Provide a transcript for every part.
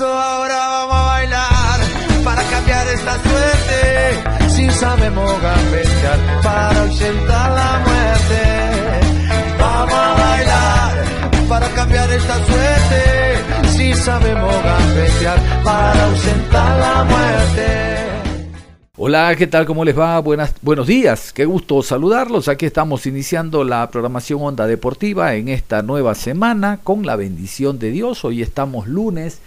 Ahora vamos a bailar para cambiar esta suerte. Si sabemos gambetear para ausentar la muerte. Vamos a bailar para cambiar esta suerte. Si sabemos gambetear para ausentar la muerte. Hola, ¿qué tal? ¿Cómo les va? Buenas, buenos días, qué gusto saludarlos. Aquí estamos iniciando la programación Onda Deportiva en esta nueva semana con la bendición de Dios. Hoy estamos lunes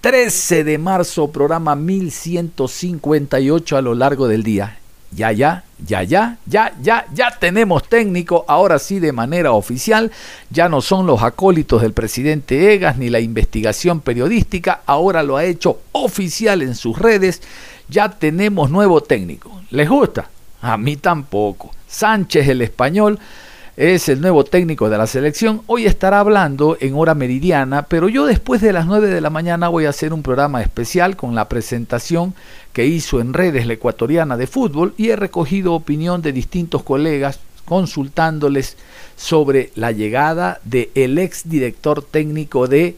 13 de marzo, programa 1158 a lo largo del día. Ya, ya, ya, ya, ya, ya, ya tenemos técnico, ahora sí de manera oficial. Ya no son los acólitos del presidente Egas ni la investigación periodística, ahora lo ha hecho oficial en sus redes. Ya tenemos nuevo técnico. ¿Les gusta? A mí tampoco. Sánchez el español es el nuevo técnico de la selección. Hoy estará hablando en hora meridiana, pero yo después de las 9 de la mañana voy a hacer un programa especial con la presentación que hizo en redes la ecuatoriana de fútbol y he recogido opinión de distintos colegas consultándoles sobre la llegada del ex exdirector técnico de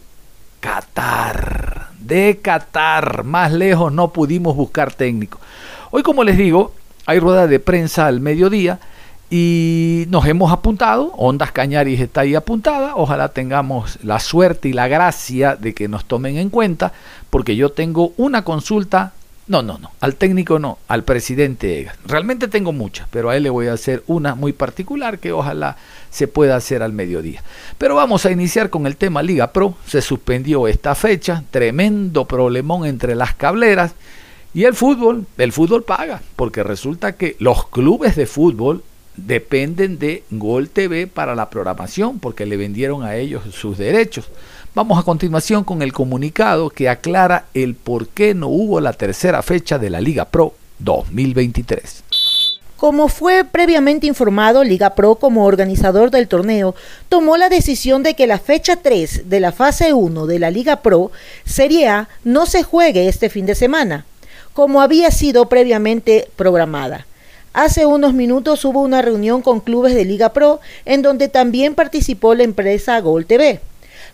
Qatar. De Qatar, más lejos no pudimos buscar técnico. Hoy, como les digo, hay rueda de prensa al mediodía y nos hemos apuntado, Ondas Cañaris está ahí apuntada, ojalá tengamos la suerte y la gracia de que nos tomen en cuenta, porque yo tengo una consulta, no, no, no, al técnico no, al presidente Egas. Realmente tengo muchas, pero a él le voy a hacer una muy particular que ojalá se pueda hacer al mediodía. Pero vamos a iniciar con el tema Liga Pro, se suspendió esta fecha, tremendo problemón entre las cableras. Y el fútbol, el fútbol paga, porque resulta que los clubes de fútbol dependen de Gol TV para la programación porque le vendieron a ellos sus derechos. Vamos a continuación con el comunicado que aclara el por qué no hubo la tercera fecha de la Liga Pro 2023. Como fue previamente informado, Liga Pro como organizador del torneo tomó la decisión de que la fecha 3 de la fase 1 de la Liga Pro Serie A no se juegue este fin de semana, como había sido previamente programada. Hace unos minutos hubo una reunión con clubes de Liga Pro en donde también participó la empresa Gol TV.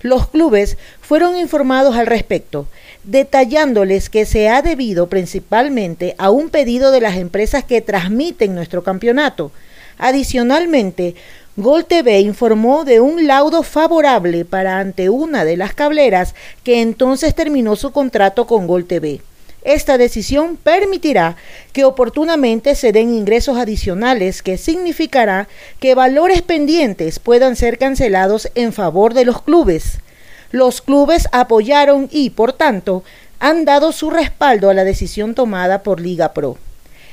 Los clubes fueron informados al respecto, detallándoles que se ha debido principalmente a un pedido de las empresas que transmiten nuestro campeonato. Adicionalmente, Gol TV informó de un laudo favorable para ante una de las cableras que entonces terminó su contrato con Gol TV. Esta decisión permitirá que oportunamente se den ingresos adicionales que significará que valores pendientes puedan ser cancelados en favor de los clubes. Los clubes apoyaron y, por tanto, han dado su respaldo a la decisión tomada por Liga Pro.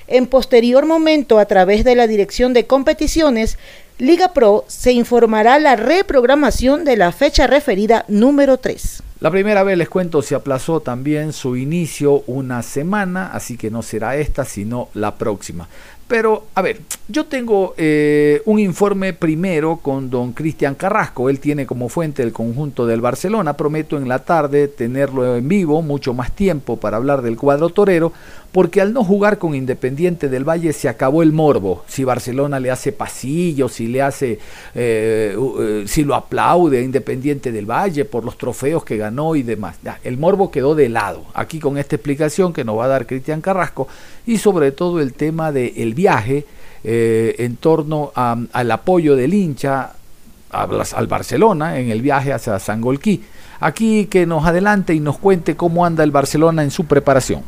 En posterior momento, a través de la Dirección de Competiciones, Liga Pro se informará la reprogramación de la fecha referida número 3. La primera vez les cuento se aplazó también su inicio una semana, así que no será esta, sino la próxima. Pero, a ver, yo tengo eh, un informe primero con don Cristian Carrasco. Él tiene como fuente el conjunto del Barcelona. Prometo en la tarde tenerlo en vivo, mucho más tiempo para hablar del cuadro torero, porque al no jugar con Independiente del Valle se acabó el morbo. Si Barcelona le hace pasillo, si le hace, eh, eh, si lo aplaude a Independiente del Valle por los trofeos que ganó y demás. el morbo quedó de lado. Aquí con esta explicación que nos va a dar Cristian Carrasco y sobre todo el tema del viaje eh, en torno al apoyo del hincha al Barcelona en el viaje hacia Sangolquí. Aquí que nos adelante y nos cuente cómo anda el Barcelona en su preparación.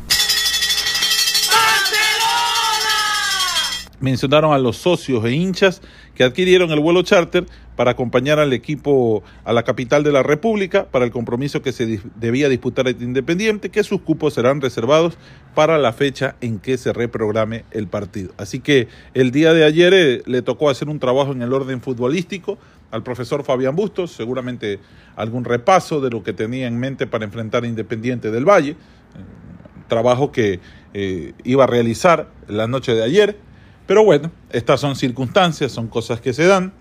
Mencionaron a los socios e hinchas que adquirieron el vuelo charter para acompañar al equipo a la capital de la República para el compromiso que se debía disputar el Independiente, que sus cupos serán reservados para la fecha en que se reprograme el partido. Así que el día de ayer eh, le tocó hacer un trabajo en el orden futbolístico al profesor Fabián Bustos, seguramente algún repaso de lo que tenía en mente para enfrentar a Independiente del Valle, trabajo que eh, iba a realizar la noche de ayer, pero bueno, estas son circunstancias, son cosas que se dan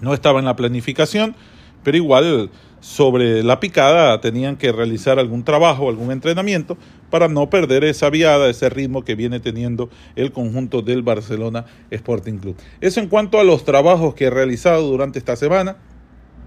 no estaba en la planificación, pero igual sobre la picada tenían que realizar algún trabajo, algún entrenamiento para no perder esa viada, ese ritmo que viene teniendo el conjunto del Barcelona Sporting Club. Eso en cuanto a los trabajos que he realizado durante esta semana,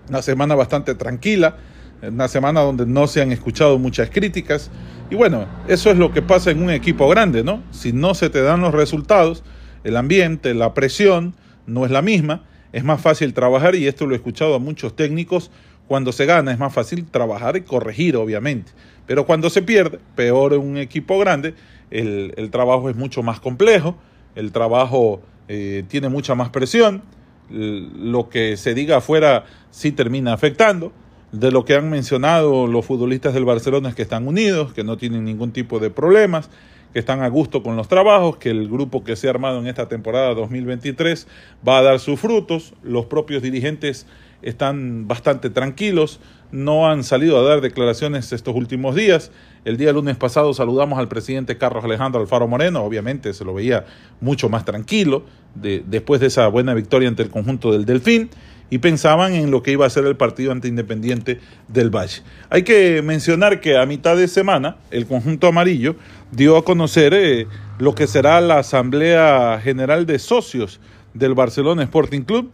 una semana bastante tranquila, una semana donde no se han escuchado muchas críticas y bueno, eso es lo que pasa en un equipo grande, ¿no? Si no se te dan los resultados, el ambiente, la presión no es la misma es más fácil trabajar y esto lo he escuchado a muchos técnicos, cuando se gana es más fácil trabajar y corregir, obviamente. Pero cuando se pierde, peor un equipo grande, el, trabajo es mucho más complejo, el trabajo eh, tiene mucha más presión, lo que se diga afuera sí termina afectando. De lo que han mencionado los futbolistas del Barcelona es que están unidos, que no tienen ningún tipo de problemas, que están a gusto con los trabajos, que el grupo que se ha armado en esta temporada 2023 va a dar sus frutos, los propios dirigentes están bastante tranquilos, no han salido a dar declaraciones estos últimos días. El día lunes pasado saludamos al presidente Carlos Alejandro Alfaro Moreno, obviamente se lo veía mucho más tranquilo después de esa buena victoria ante el conjunto del Delfín y pensaban en lo que iba a ser el partido ante Independiente del Valle. Hay que mencionar que a mitad de semana el conjunto amarillo dio a conocer eh, lo que será la Asamblea General de Socios del Barcelona Sporting Club.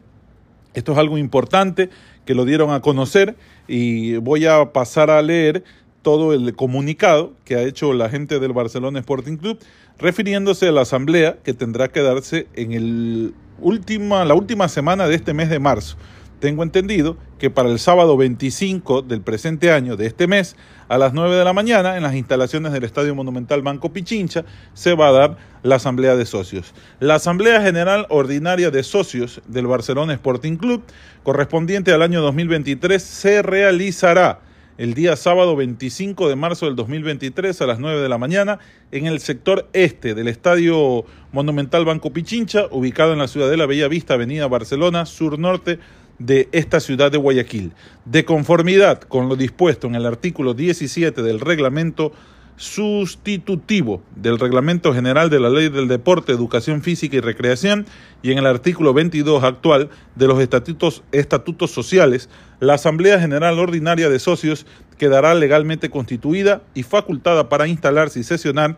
Esto es algo importante que lo dieron a conocer y voy a pasar a leer todo el comunicado que ha hecho la gente del Barcelona Sporting Club refiriéndose a la asamblea que tendrá que darse en el última, la última semana de este mes de marzo. Tengo entendido que para el sábado 25 del presente año, de este mes, a las 9 de la mañana, en las instalaciones del Estadio Monumental Banco Pichincha, se va a dar la Asamblea de Socios. La Asamblea General Ordinaria de Socios del Barcelona Sporting Club, correspondiente al año 2023, se realizará el día sábado 25 de marzo del 2023 a las 9 de la mañana en el sector este del Estadio Monumental Banco Pichincha, ubicado en la ciudad de la Bella Vista, Avenida Barcelona, sur norte de esta ciudad de Guayaquil. De conformidad con lo dispuesto en el artículo 17 del reglamento sustitutivo del Reglamento General de la Ley del Deporte, Educación Física y Recreación y en el artículo 22 actual de los estatutos, estatutos sociales, la Asamblea General Ordinaria de Socios quedará legalmente constituida y facultada para instalarse y sesionar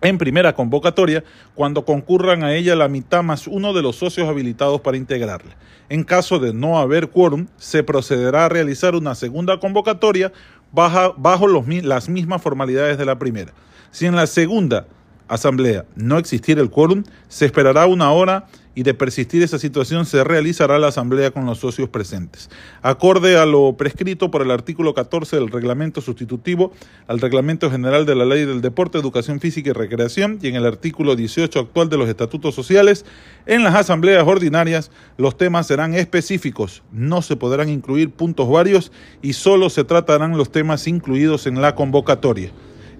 en primera convocatoria cuando concurran a ella la mitad más uno de los socios habilitados para integrarla. En caso de no haber quórum, se procederá a realizar una segunda convocatoria bajo las mismas formalidades de la primera. Si en la segunda asamblea no existiera el quórum, se esperará una hora y de persistir esa situación se realizará la asamblea con los socios presentes. Acorde a lo prescrito por el artículo 14 del reglamento sustitutivo al reglamento general de la ley del deporte, educación física y recreación y en el artículo 18 actual de los estatutos sociales, en las asambleas ordinarias los temas serán específicos, no se podrán incluir puntos varios y solo se tratarán los temas incluidos en la convocatoria.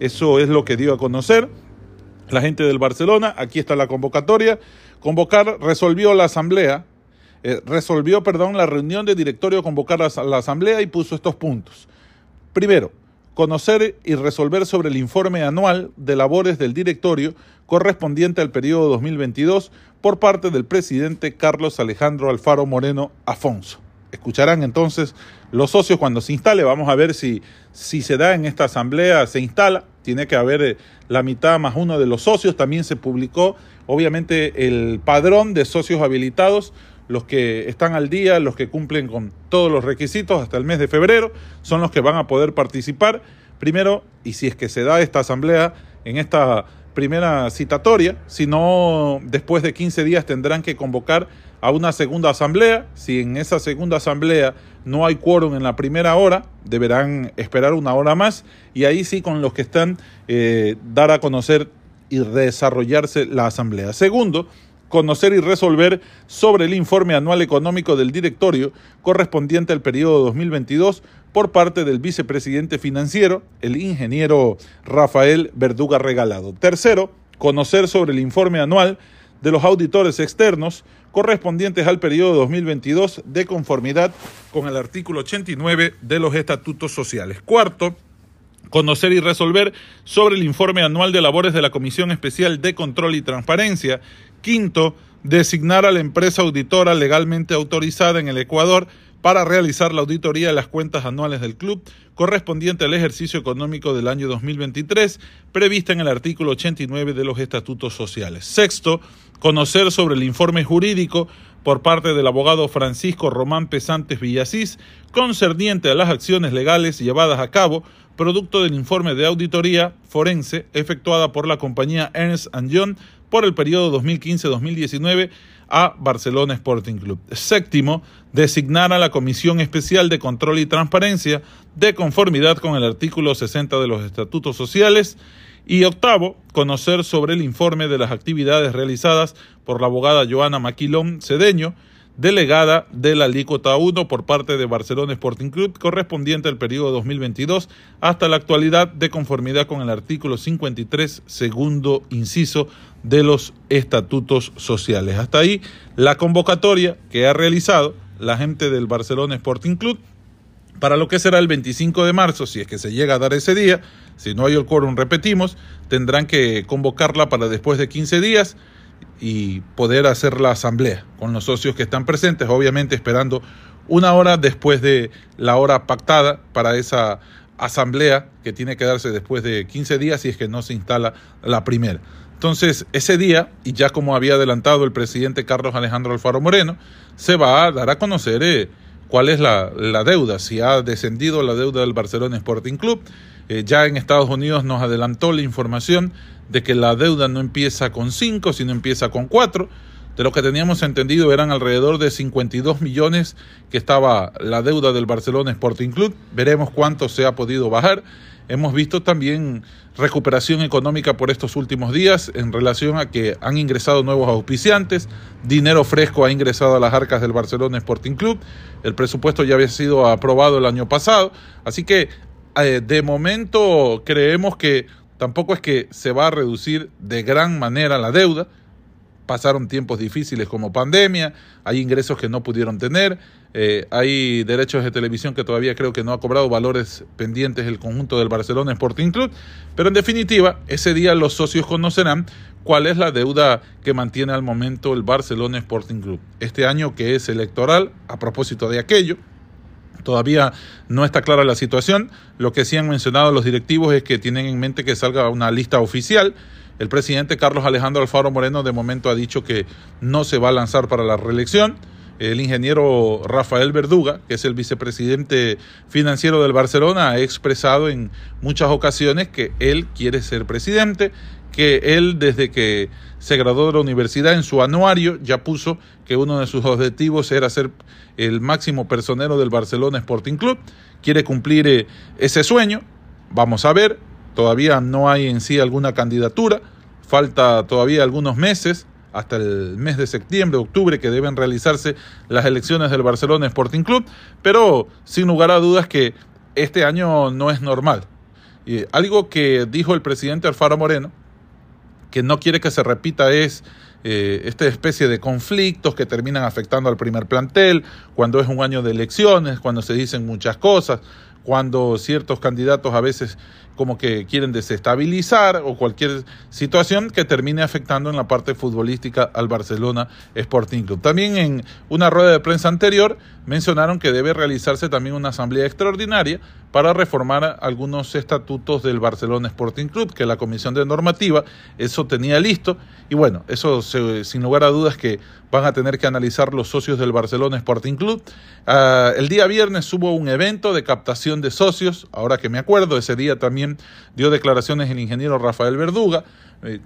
Eso es lo que dio a conocer la gente del Barcelona. Aquí está la convocatoria. Convocar resolvió la asamblea, eh, resolvió, perdón, la reunión de directorio convocar a la asamblea y puso estos puntos. Primero, conocer y resolver sobre el informe anual de labores del directorio correspondiente al periodo 2022 por parte del presidente Carlos Alejandro Alfaro Moreno Afonso. Escucharán entonces los socios cuando se instale. Vamos a ver si, si se da en esta asamblea, se instala. Tiene que haber eh, la mitad más uno de los socios. También se publicó, obviamente, el padrón de socios habilitados. Los que están al día, los que cumplen con todos los requisitos hasta el mes de febrero, son los que van a poder participar. Primero, y si es que se da esta asamblea en esta primera citatoria, si no, después de 15 días tendrán que convocar a una segunda asamblea. Si en esa segunda asamblea no hay quórum en la primera hora, deberán esperar una hora más y ahí sí con los que están eh, dar a conocer y desarrollarse la asamblea. Segundo, conocer y resolver sobre el informe anual económico del directorio correspondiente al periodo 2022 por parte del vicepresidente financiero, el ingeniero Rafael Verduga Regalado. Tercero, conocer sobre el informe anual de los auditores externos correspondientes al periodo 2022 de conformidad con el artículo 89 de los estatutos sociales. Cuarto, conocer y resolver sobre el informe anual de labores de la Comisión Especial de Control y Transparencia. Quinto, designar a la empresa auditora legalmente autorizada en el Ecuador para realizar la auditoría de las cuentas anuales del club correspondiente al ejercicio económico del año 2023, prevista en el artículo 89 de los estatutos sociales. Sexto, conocer sobre el informe jurídico por parte del abogado Francisco Román Pesantes Villasís concerniente a las acciones legales llevadas a cabo producto del informe de auditoría forense efectuada por la compañía Ernst Young por el periodo 2015-2019 a Barcelona Sporting Club. Séptimo, designar a la Comisión Especial de Control y Transparencia de conformidad con el artículo 60 de los Estatutos Sociales. Y octavo, conocer sobre el informe de las actividades realizadas por la abogada Joana Maquilón Cedeño, delegada de la alícuota 1 por parte de Barcelona Sporting Club, correspondiente al periodo 2022 hasta la actualidad de conformidad con el artículo 53, segundo inciso de los estatutos sociales. Hasta ahí la convocatoria que ha realizado la gente del Barcelona Sporting Club para lo que será el 25 de marzo, si es que se llega a dar ese día, si no hay el quórum, repetimos, tendrán que convocarla para después de 15 días y poder hacer la asamblea con los socios que están presentes, obviamente esperando una hora después de la hora pactada para esa asamblea que tiene que darse después de 15 días si es que no se instala la primera. Entonces, ese día, y ya como había adelantado el presidente Carlos Alejandro Alfaro Moreno, se va a dar a conocer eh, cuál es la, deuda, si ha descendido la deuda del Barcelona Sporting Club. Eh, ya en Estados Unidos nos adelantó la información de que la deuda no empieza con 5, sino empieza con 4. De lo que teníamos entendido eran alrededor de 52 millones que estaba la deuda del Barcelona Sporting Club. Veremos cuánto se ha podido bajar. Hemos visto también recuperación económica por estos últimos días en relación a que han ingresado nuevos auspiciantes, dinero fresco ha ingresado a las arcas del Barcelona Sporting Club, el presupuesto ya había sido aprobado el año pasado, así que eh, de momento creemos que tampoco es que se va a reducir de gran manera la deuda, pasaron tiempos difíciles como pandemia, hay ingresos que no pudieron tener, eh, hay derechos de televisión que todavía creo que no ha cobrado valores pendientes el conjunto del Barcelona Sporting Club, pero en definitiva, ese día los socios conocerán cuál es la deuda que mantiene al momento el Barcelona Sporting Club. Este año que es electoral, a propósito de aquello, Todavía no está clara la situación. Lo que sí han mencionado los directivos es que tienen en mente que salga una lista oficial el presidente Carlos Alejandro Alfaro Moreno de momento ha dicho que no se va a lanzar para la reelección. El ingeniero Rafael Verduga, que es el vicepresidente financiero del Barcelona, ha expresado en muchas ocasiones que él quiere ser presidente, que él desde que se graduó de la universidad en su anuario ya puso que uno de sus objetivos era ser el máximo personero del Barcelona Sporting Club, quiere cumplir eh, ese sueño, vamos a ver, Todavía no hay en sí alguna candidatura, falta todavía algunos meses, hasta el mes de septiembre, octubre, que deben realizarse las elecciones del Barcelona Sporting Club, pero sin lugar a dudas que este año no es normal. Y algo que dijo el presidente Alfaro Moreno, que no quiere que se repita es eh, esta especie de conflictos que terminan afectando al primer plantel, cuando es un año de elecciones, cuando se dicen muchas cosas, cuando ciertos candidatos a veces como que quieren desestabilizar o cualquier situación que termine afectando en la parte futbolística al Barcelona Sporting Club. También en una rueda de prensa anterior mencionaron que debe realizarse también una asamblea extraordinaria para reformar algunos estatutos del Barcelona Sporting Club, que la Comisión de Normativa eso tenía listo. Y bueno, eso sin lugar a dudas que van a tener que analizar los socios del Barcelona Sporting Club. Ah, el día viernes hubo un evento de captación de socios, ahora que me acuerdo, ese día también dio declaraciones el ingeniero Rafael Verduga. Eh,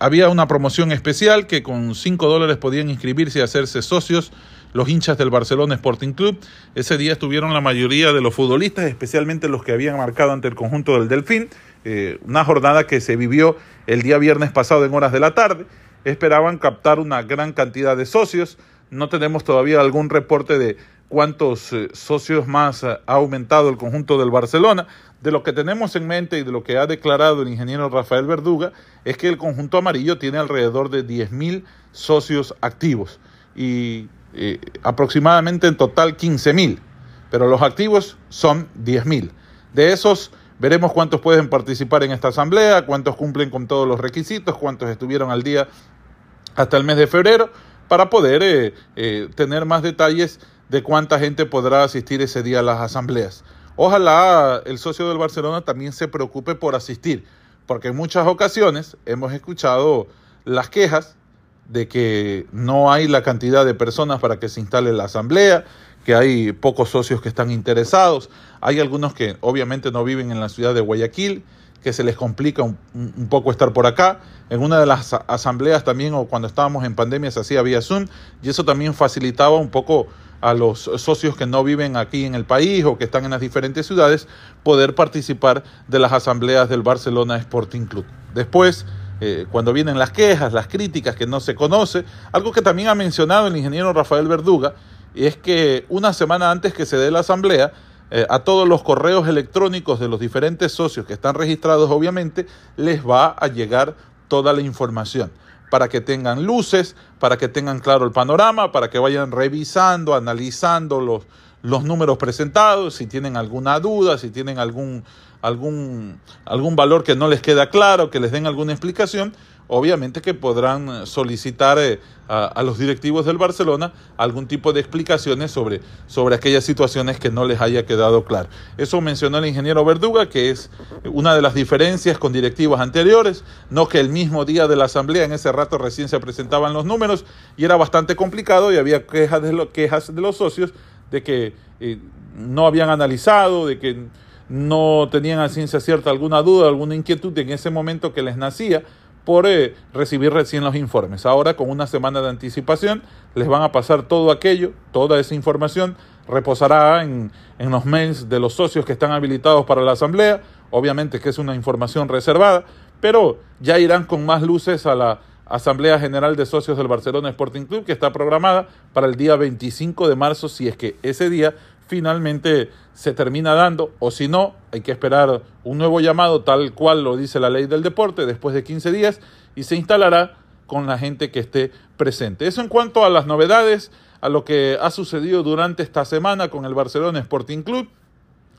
había una promoción especial que con 5 dólares podían inscribirse y hacerse socios los hinchas del Barcelona Sporting Club. Ese día estuvieron la mayoría de los futbolistas, especialmente los que habían marcado ante el conjunto del Delfín. Eh, una jornada que se vivió el día viernes pasado en horas de la tarde. esperaban captar una gran cantidad de socios. No tenemos todavía algún reporte de cuántos eh, socios más ha aumentado el conjunto del Barcelona. De lo que tenemos en mente y de lo que ha declarado el ingeniero Rafael Verduga es que el conjunto amarillo tiene alrededor de 10.000 socios activos y eh, aproximadamente en total 15.000, pero los activos son 10.000. De esos veremos cuántos pueden participar en esta asamblea, cuántos cumplen con todos los requisitos, cuántos estuvieron al día hasta el mes de febrero, para poder eh, eh, tener más detalles de cuánta gente podrá asistir ese día a las asambleas. Ojalá el socio del Barcelona también se preocupe por asistir, porque en muchas ocasiones hemos escuchado las quejas de que no hay la cantidad de personas para que se instale la asamblea, que hay pocos socios que están interesados, hay algunos que obviamente no viven en la ciudad de Guayaquil, que se les complica un, poco estar por acá. En una de las asambleas también, o cuando estábamos en pandemia, se hacía vía Zoom, y eso también facilitaba un poco a los socios que no viven aquí en el país o que están en las diferentes ciudades poder participar de las asambleas del Barcelona Sporting Club. Después, eh, cuando vienen las quejas, las críticas que no se conoce, algo que también ha mencionado el ingeniero Rafael Verduga, es que una semana antes que se dé la asamblea, eh, a todos los correos electrónicos de los diferentes socios que están registrados, obviamente, les va a llegar toda la información para que tengan luces, para que tengan claro el panorama, para que vayan revisando, analizando los, los números presentados, si tienen alguna duda, si tienen algún, algún, algún valor que no les queda claro, que les den alguna explicación, obviamente que podrán solicitar eh, a, los directivos del Barcelona algún tipo de explicaciones sobre, sobre aquellas situaciones que no les haya quedado claro. Eso mencionó el ingeniero Verduga, que es una de las diferencias con directivos anteriores, no que el mismo día de la asamblea, en ese rato recién se presentaban los números y era bastante complicado y había quejas de, quejas de los socios de que eh, no habían analizado, de que no tenían a ciencia cierta alguna duda, alguna inquietud en ese momento que les nacía por eh, recibir recién los informes. Ahora, con una semana de anticipación, les van a pasar todo aquello, toda esa información, reposará en, en los mails de los socios que están habilitados para la asamblea, obviamente que es una información reservada, pero ya irán con más luces a la Asamblea General de Socios del Barcelona Sporting Club, que está programada para el día 25 de marzo, si es que ese día finalmente se termina dando, o si no, hay que esperar un nuevo llamado, tal cual lo dice la ley del deporte, después de 15 días, y se instalará con la gente que esté presente. Eso en cuanto a las novedades, a lo que ha sucedido durante esta semana con el Barcelona Sporting Club.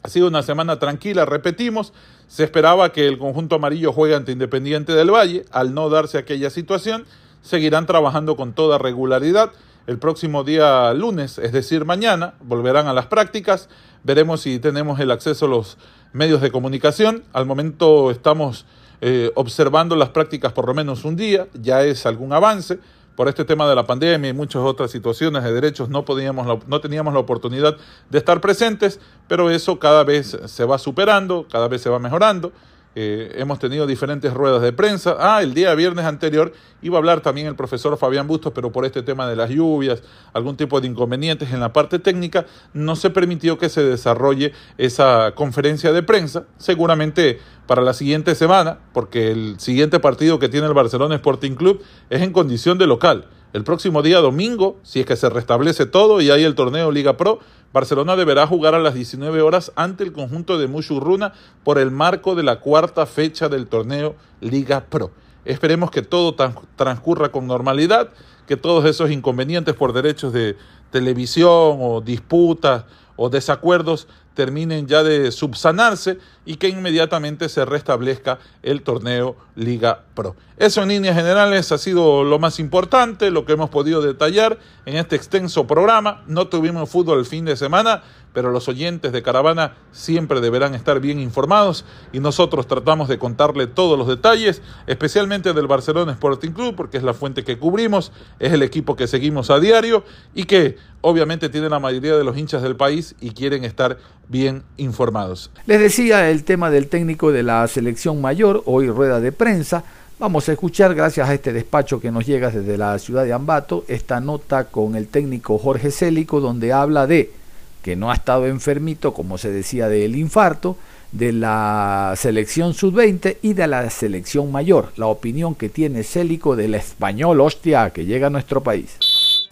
Ha sido una semana tranquila, repetimos. Se esperaba que el conjunto amarillo juegue ante Independiente del Valle. Al no darse aquella situación, seguirán trabajando con toda regularidad. El próximo día lunes, es decir, mañana, volverán a las prácticas. Veremos si tenemos el acceso a los medios de comunicación. Al momento estamos eh, observando las prácticas por lo menos un día. Ya es algún avance por este tema de la pandemia y muchas otras situaciones de derechos no, podíamos, no teníamos la oportunidad de estar presentes, pero eso cada vez se va superando, cada vez se va mejorando. Eh, hemos tenido diferentes ruedas de prensa. Ah, el día viernes anterior iba a hablar también el profesor Fabián Bustos, pero por este tema de las lluvias, algún tipo de inconvenientes en la parte técnica, no se permitió que se desarrolle esa conferencia de prensa. Seguramente para la siguiente semana, porque el siguiente partido que tiene el Barcelona Sporting Club es en condición de local. El próximo día domingo, si es que se restablece todo y hay el torneo Liga Pro, Barcelona deberá jugar a las 19 horas ante el conjunto de Mushurruna por el marco de la cuarta fecha del torneo Liga Pro. Esperemos que todo transcurra con normalidad, que todos esos inconvenientes por derechos de televisión o disputas o desacuerdos terminen ya de subsanarse y que inmediatamente se restablezca el torneo Liga Pro. Eso en líneas generales ha sido lo más importante, lo que hemos podido detallar en este extenso programa. No tuvimos fútbol el fin de semana, pero los oyentes de Caravana siempre deberán estar bien informados y nosotros tratamos de contarle todos los detalles, especialmente del Barcelona Sporting Club, porque es la fuente que cubrimos, es el equipo que seguimos a diario y que obviamente tiene la mayoría de los hinchas del país y quieren estar bien informados. Les decía el tema del técnico de la selección mayor, hoy rueda de prensa. Vamos a escuchar, gracias a este despacho que nos llega desde la ciudad de Ambato, esta nota con el técnico Jorge Célico, donde habla de que no ha estado enfermito, como se decía del infarto, de la selección sub-20 y de la selección mayor. La opinión que tiene Célico del español, hostia, que llega a nuestro país.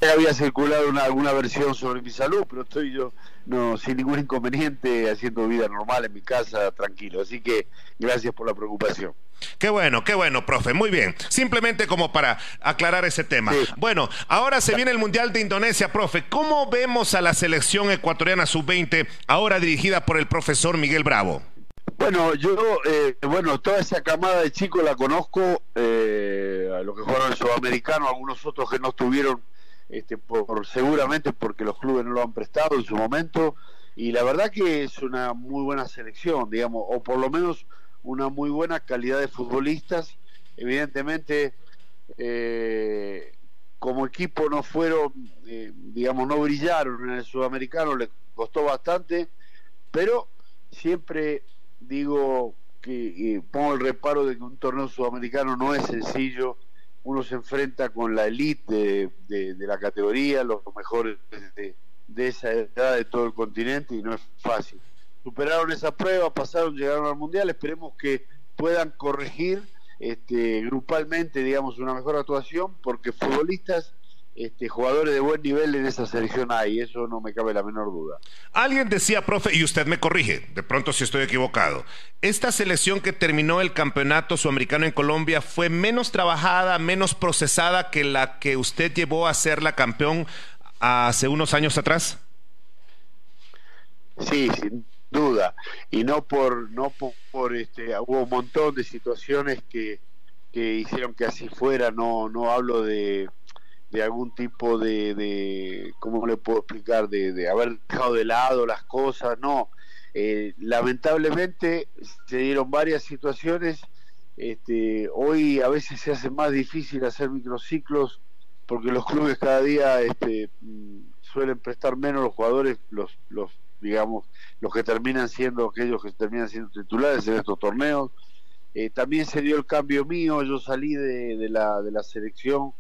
Había circulado una, alguna versión sobre mi salud, pero estoy yo no sin ningún inconveniente haciendo vida normal en mi casa, tranquilo. Así que gracias por la preocupación. Qué bueno, qué bueno, profe. Muy bien. Simplemente como para aclarar ese tema. Bueno, ahora se viene el Mundial de Indonesia, profe. ¿Cómo vemos a la selección ecuatoriana sub-20 ahora dirigida por el profesor Miguel Bravo? Bueno, yo, eh, bueno, toda esa camada de chicos la conozco, eh, a los que jugaron el sudamericano, algunos otros que no estuvieron, este, por, seguramente porque los clubes no lo han prestado en su momento, y la verdad que es una muy buena selección, digamos, o por lo menos una muy buena calidad de futbolistas. Evidentemente, eh, como equipo no fueron, eh, digamos, no brillaron en el sudamericano, le costó bastante, pero siempre digo que pongo el reparo de que un torneo sudamericano no es sencillo, uno se enfrenta con la elite de, la categoría, los mejores de, de esa edad de todo el continente y no es fácil. Superaron esa prueba, pasaron, llegaron al Mundial, esperemos que puedan corregir este, grupalmente, digamos, una mejor actuación, porque futbolistas, este, jugadores de buen nivel en esa selección hay, eso no me cabe la menor duda. Alguien decía, profe, y usted me corrige, de pronto si estoy equivocado, esta selección que terminó el campeonato sudamericano en Colombia fue menos trabajada, menos procesada que la que usted llevó a ser la campeón hace unos años atrás. Sí, sí duda y no por no por, este hubo un montón de situaciones que, que hicieron que así fuera no no hablo de, de algún tipo de, de cómo le puedo explicar de, de haber dejado de lado las cosas no eh, lamentablemente se dieron varias situaciones este, hoy a veces se hace más difícil hacer microciclos porque los clubes cada día este, mm, suelen prestar menos los jugadores los, los digamos, los que terminan siendo aquellos que terminan siendo titulares en estos torneos. Eh, también se dio el cambio mío, yo salí de, la, de la selección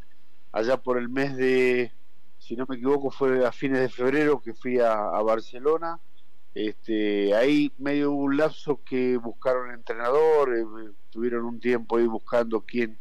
allá por el mes de, si no me equivoco, fue a fines de febrero que fui a, Barcelona. Este, ahí medio hubo un lapso que buscaron entrenador, eh, tuvieron un tiempo ahí buscando quién,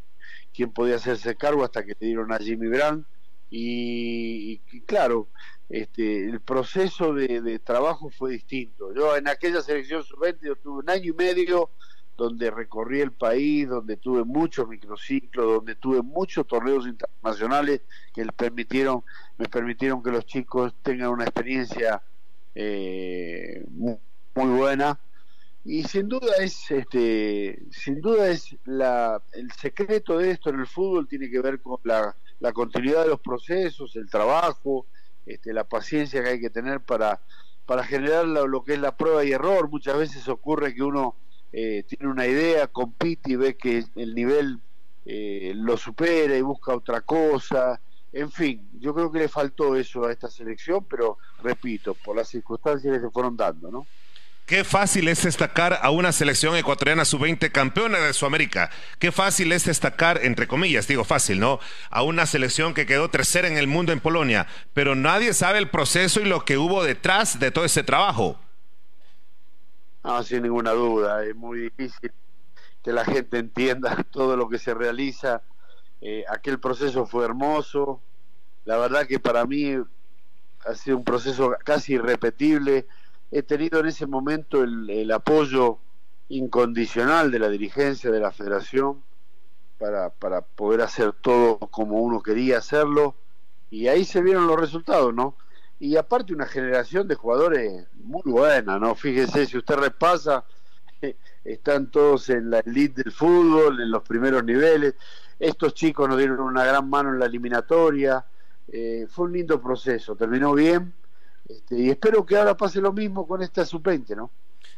quién podía hacerse cargo hasta que te dieron a Jimmy Brand. y claro, este, el proceso de, trabajo fue distinto. Yo en aquella selección sub-20 tuve un año y medio donde recorrí el país, donde tuve muchos microciclos, donde tuve muchos torneos internacionales que permitieron, me permitieron que los chicos tengan una experiencia eh, muy, buena y sin duda es este sin duda es la el secreto de esto en el fútbol tiene que ver con la, la continuidad de los procesos el trabajo este, la paciencia que hay que tener para, para generar lo, que es la prueba y error. Muchas veces ocurre que uno eh, tiene una idea, compite y ve que el nivel eh, lo supera y busca otra cosa. En fin, yo creo que le faltó eso a esta selección, pero repito, por las circunstancias que se fueron dando, ¿no? Qué fácil es destacar a una selección ecuatoriana sub-20 campeona de Sudamérica. Qué fácil es destacar, entre comillas, digo fácil, ¿no? A una selección que quedó tercera en el mundo en Polonia. Pero nadie sabe el proceso y lo que hubo detrás de todo ese trabajo. No, sin ninguna duda. Es muy difícil que la gente entienda todo lo que se realiza. Eh, aquel proceso fue hermoso. La verdad que para mí ha sido un proceso casi irrepetible he tenido en ese momento el, apoyo incondicional de la dirigencia de la federación para, para poder hacer todo como uno quería hacerlo y ahí se vieron los resultados, ¿no? Y aparte una generación de jugadores muy buena, ¿no? Fíjese, si usted repasa, están todos en la elite del fútbol, en los primeros niveles, estos chicos nos dieron una gran mano en la eliminatoria, eh, fue un lindo proceso, terminó bien este, y espero que ahora pase lo mismo con esta sub-20, ¿no?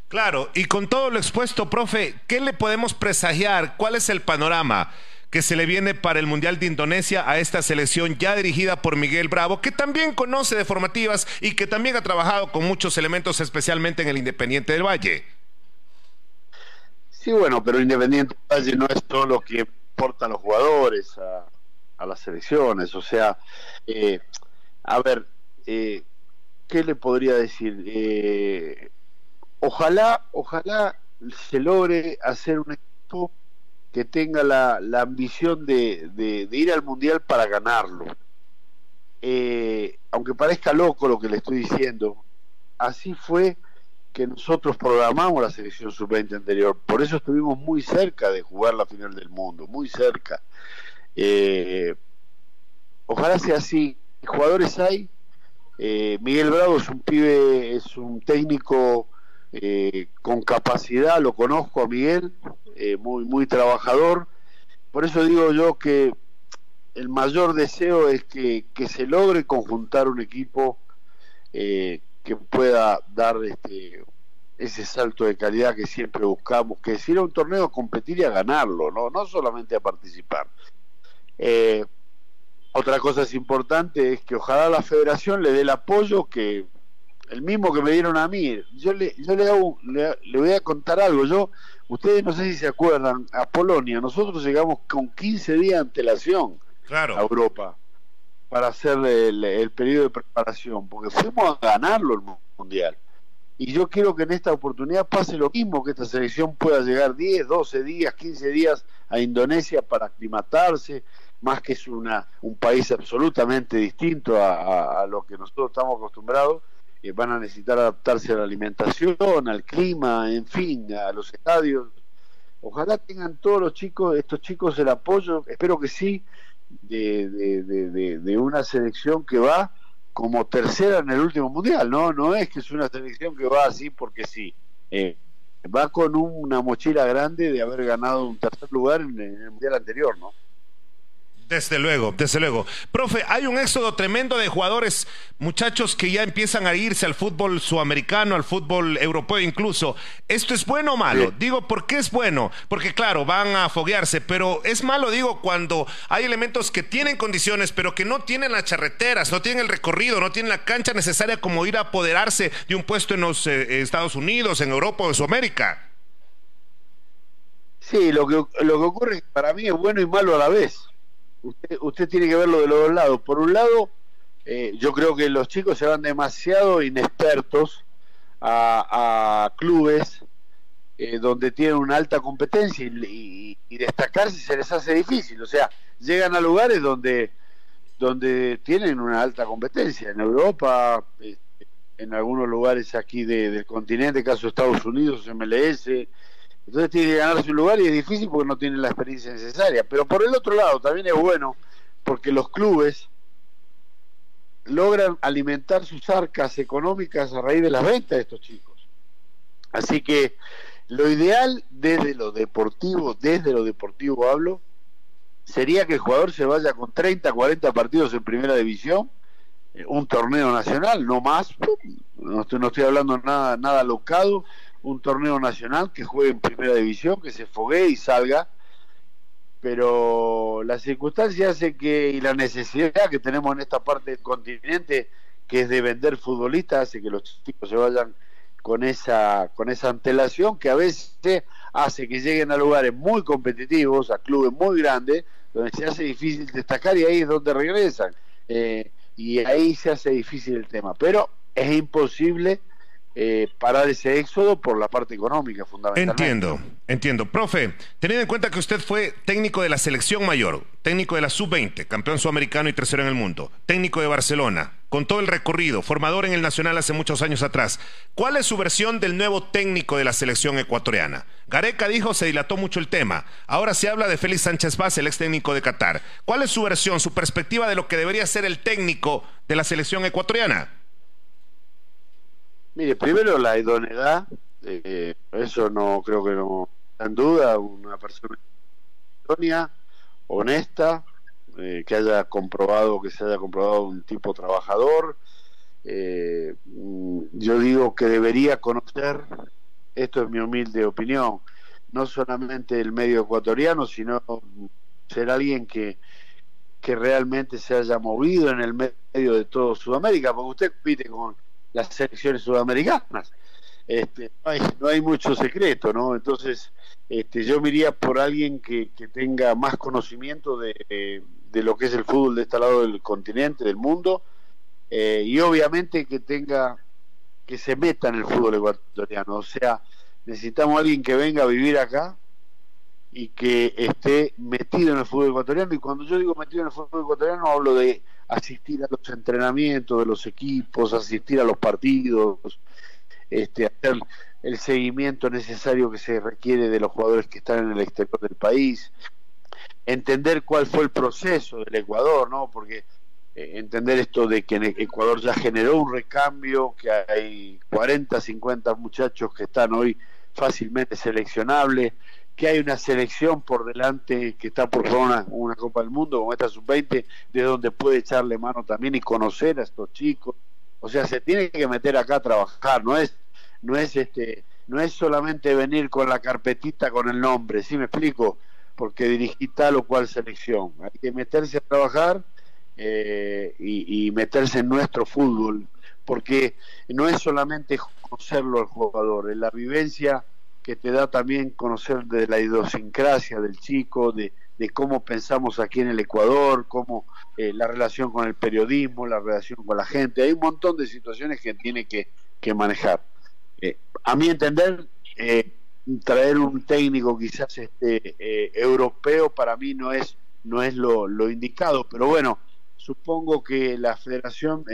Claro, y con todo lo expuesto, profe, ¿qué le podemos presagiar? ¿Cuál es el panorama que se le viene para el Mundial de Indonesia a esta selección ya dirigida por Miguel Bravo, que también conoce de formativas y que también ha trabajado con muchos elementos, especialmente en el Independiente del Valle? Sí, bueno, pero Independiente del Valle no es todo lo que importan los jugadores a, las selecciones, o sea, eh, a ver, eh, ¿qué le podría decir? Eh, ojalá, ojalá se logre hacer un equipo que tenga la, la ambición de, de, ir al mundial para ganarlo. Eh, aunque parezca loco lo que le estoy diciendo, así fue que nosotros programamos la selección sub-20 anterior. Por eso estuvimos muy cerca de jugar la final del mundo, muy cerca. Eh, ojalá sea así. Jugadores hay. Eh, Miguel Bravo es un pibe, es un técnico eh, con capacidad, lo conozco a Miguel, muy, muy trabajador. Por eso digo yo que el mayor deseo es que, que se logre conjuntar un equipo que pueda dar este, ese salto de calidad que siempre buscamos, que si era un torneo competir y a ganarlo, no, no solamente a participar. Eh, otra cosa es importante es que ojalá la federación le dé el apoyo que el mismo que me dieron a mí. Yo le, yo le, hago, le, voy a contar algo. Yo, ustedes no sé si se acuerdan, a Polonia, nosotros llegamos con 15 días de antelación claro. a Europa para hacer el, el periodo de preparación, porque fuimos a ganarlo el mundial. Y yo quiero que en esta oportunidad pase lo mismo, que esta selección pueda llegar 10, 12 días, 15 días a Indonesia para aclimatarse, más que es una, un país absolutamente distinto a, lo que nosotros estamos acostumbrados, eh, van a necesitar adaptarse a la alimentación, al clima, en fin, a los estadios. Ojalá tengan todos los chicos, estos chicos el apoyo, espero que sí, de, de, de una selección que va como tercera en el último mundial, ¿no? No es que es una selección que va así porque sí. Eh, va con una mochila grande de haber ganado un tercer lugar en el mundial anterior, ¿no? Desde luego, desde luego. Profe, hay un éxodo tremendo de jugadores, muchachos que ya empiezan a irse al fútbol sudamericano, al fútbol europeo incluso. ¿Esto es bueno o malo? Digo, ¿por qué es bueno? Porque claro, van a foguearse, pero es malo, digo, cuando hay elementos que tienen condiciones, pero que no tienen las charreteras, no tienen el recorrido, no tienen la cancha necesaria como ir a apoderarse de un puesto en los eh, Estados Unidos, en Europa o en Sudamérica. Sí, lo que, lo que ocurre para mí es bueno y malo a la vez usted, usted tiene que verlo de los dos lados. Por un lado, eh, yo creo que los chicos se van demasiado inexpertos a, clubes eh, donde tienen una alta competencia y, destacarse se les hace difícil. O sea, llegan a lugares donde, donde tienen una alta competencia. En Europa, este, en algunos lugares aquí del continente, caso de Estados Unidos, MLS, entonces tiene que ganarse un lugar y es difícil porque no tiene la experiencia necesaria. Pero por el otro lado también es bueno porque los clubes logran alimentar sus arcas económicas a raíz de las ventas de estos chicos. Así que lo ideal desde lo deportivo, desde lo deportivo hablo, sería que el jugador se vaya con 30, 40 partidos en primera división, eh, un torneo nacional, no más, no estoy, no estoy hablando nada, nada locado, un torneo nacional que juegue en primera división, que se fogue y salga, pero la circunstancia hace que, y la necesidad que tenemos en esta parte del continente, que es de vender futbolistas, hace que los chicos se vayan con esa, con esa antelación que a veces hace que lleguen a lugares muy competitivos, a clubes muy grandes, donde se hace difícil destacar y ahí es donde regresan. Eh, y ahí se hace difícil el tema. Pero es imposible eh, parar ese éxodo por la parte económica, fundamentalmente. Entiendo, entiendo. Profe, teniendo en cuenta que usted fue técnico de la selección mayor, técnico de la sub-20, campeón sudamericano y tercero en el mundo, técnico de Barcelona, con todo el recorrido, formador en el Nacional hace muchos años atrás, ¿cuál es su versión del nuevo técnico de la selección ecuatoriana? Gareca dijo se dilató mucho el tema. Ahora se habla de Félix Sánchez Vaz, el ex técnico de Qatar. ¿Cuál es su versión, su perspectiva de lo que debería ser el técnico de la selección ecuatoriana? Mire, primero la idoneidad, eh, eso no creo que no está en duda, una persona idónea, honesta, eh, que haya comprobado, que se haya comprobado un tipo trabajador. Eh, yo digo que debería conocer, esto es mi humilde opinión, no solamente el medio ecuatoriano, sino ser alguien que, que realmente se haya movido en el medio de todo Sudamérica, porque usted compite con las selecciones sudamericanas. Este, no, hay, no hay mucho secreto, ¿no? Entonces, este, yo me iría por alguien que, que tenga más conocimiento de, de, lo que es el fútbol de este lado del continente, del mundo, eh, y obviamente que tenga que se meta en el fútbol ecuatoriano. O sea, necesitamos alguien que venga a vivir acá y que esté metido en el fútbol ecuatoriano. Y cuando yo digo metido en el fútbol ecuatoriano, hablo de asistir a los entrenamientos de los equipos, asistir a los partidos, este, hacer el seguimiento necesario que se requiere de los jugadores que están en el exterior del país, entender cuál fue el proceso del Ecuador, ¿no? Porque eh, entender esto de que en Ecuador ya generó un recambio, que hay 40, 50 muchachos que están hoy fácilmente seleccionables, que hay una selección por delante que está por una, una Copa del Mundo como esta sub-20, de donde puede echarle mano también y conocer a estos chicos. O sea, se tiene que meter acá a trabajar, no es no es este no es solamente venir con la carpetita con el nombre, ¿sí me explico? Porque dirigí tal o cual selección. Hay que meterse a trabajar eh, y, y, meterse en nuestro fútbol, porque no es solamente conocerlo al jugador, es la vivencia que te da también conocer de la idiosincrasia del chico, de, cómo pensamos aquí en el Ecuador, cómo eh, la relación con el periodismo, la relación con la gente. Hay un montón de situaciones que tiene que, manejar. Eh, a mi entender, eh, traer un técnico quizás este europeo para mí no es no es lo, lo indicado, pero bueno, supongo que la federación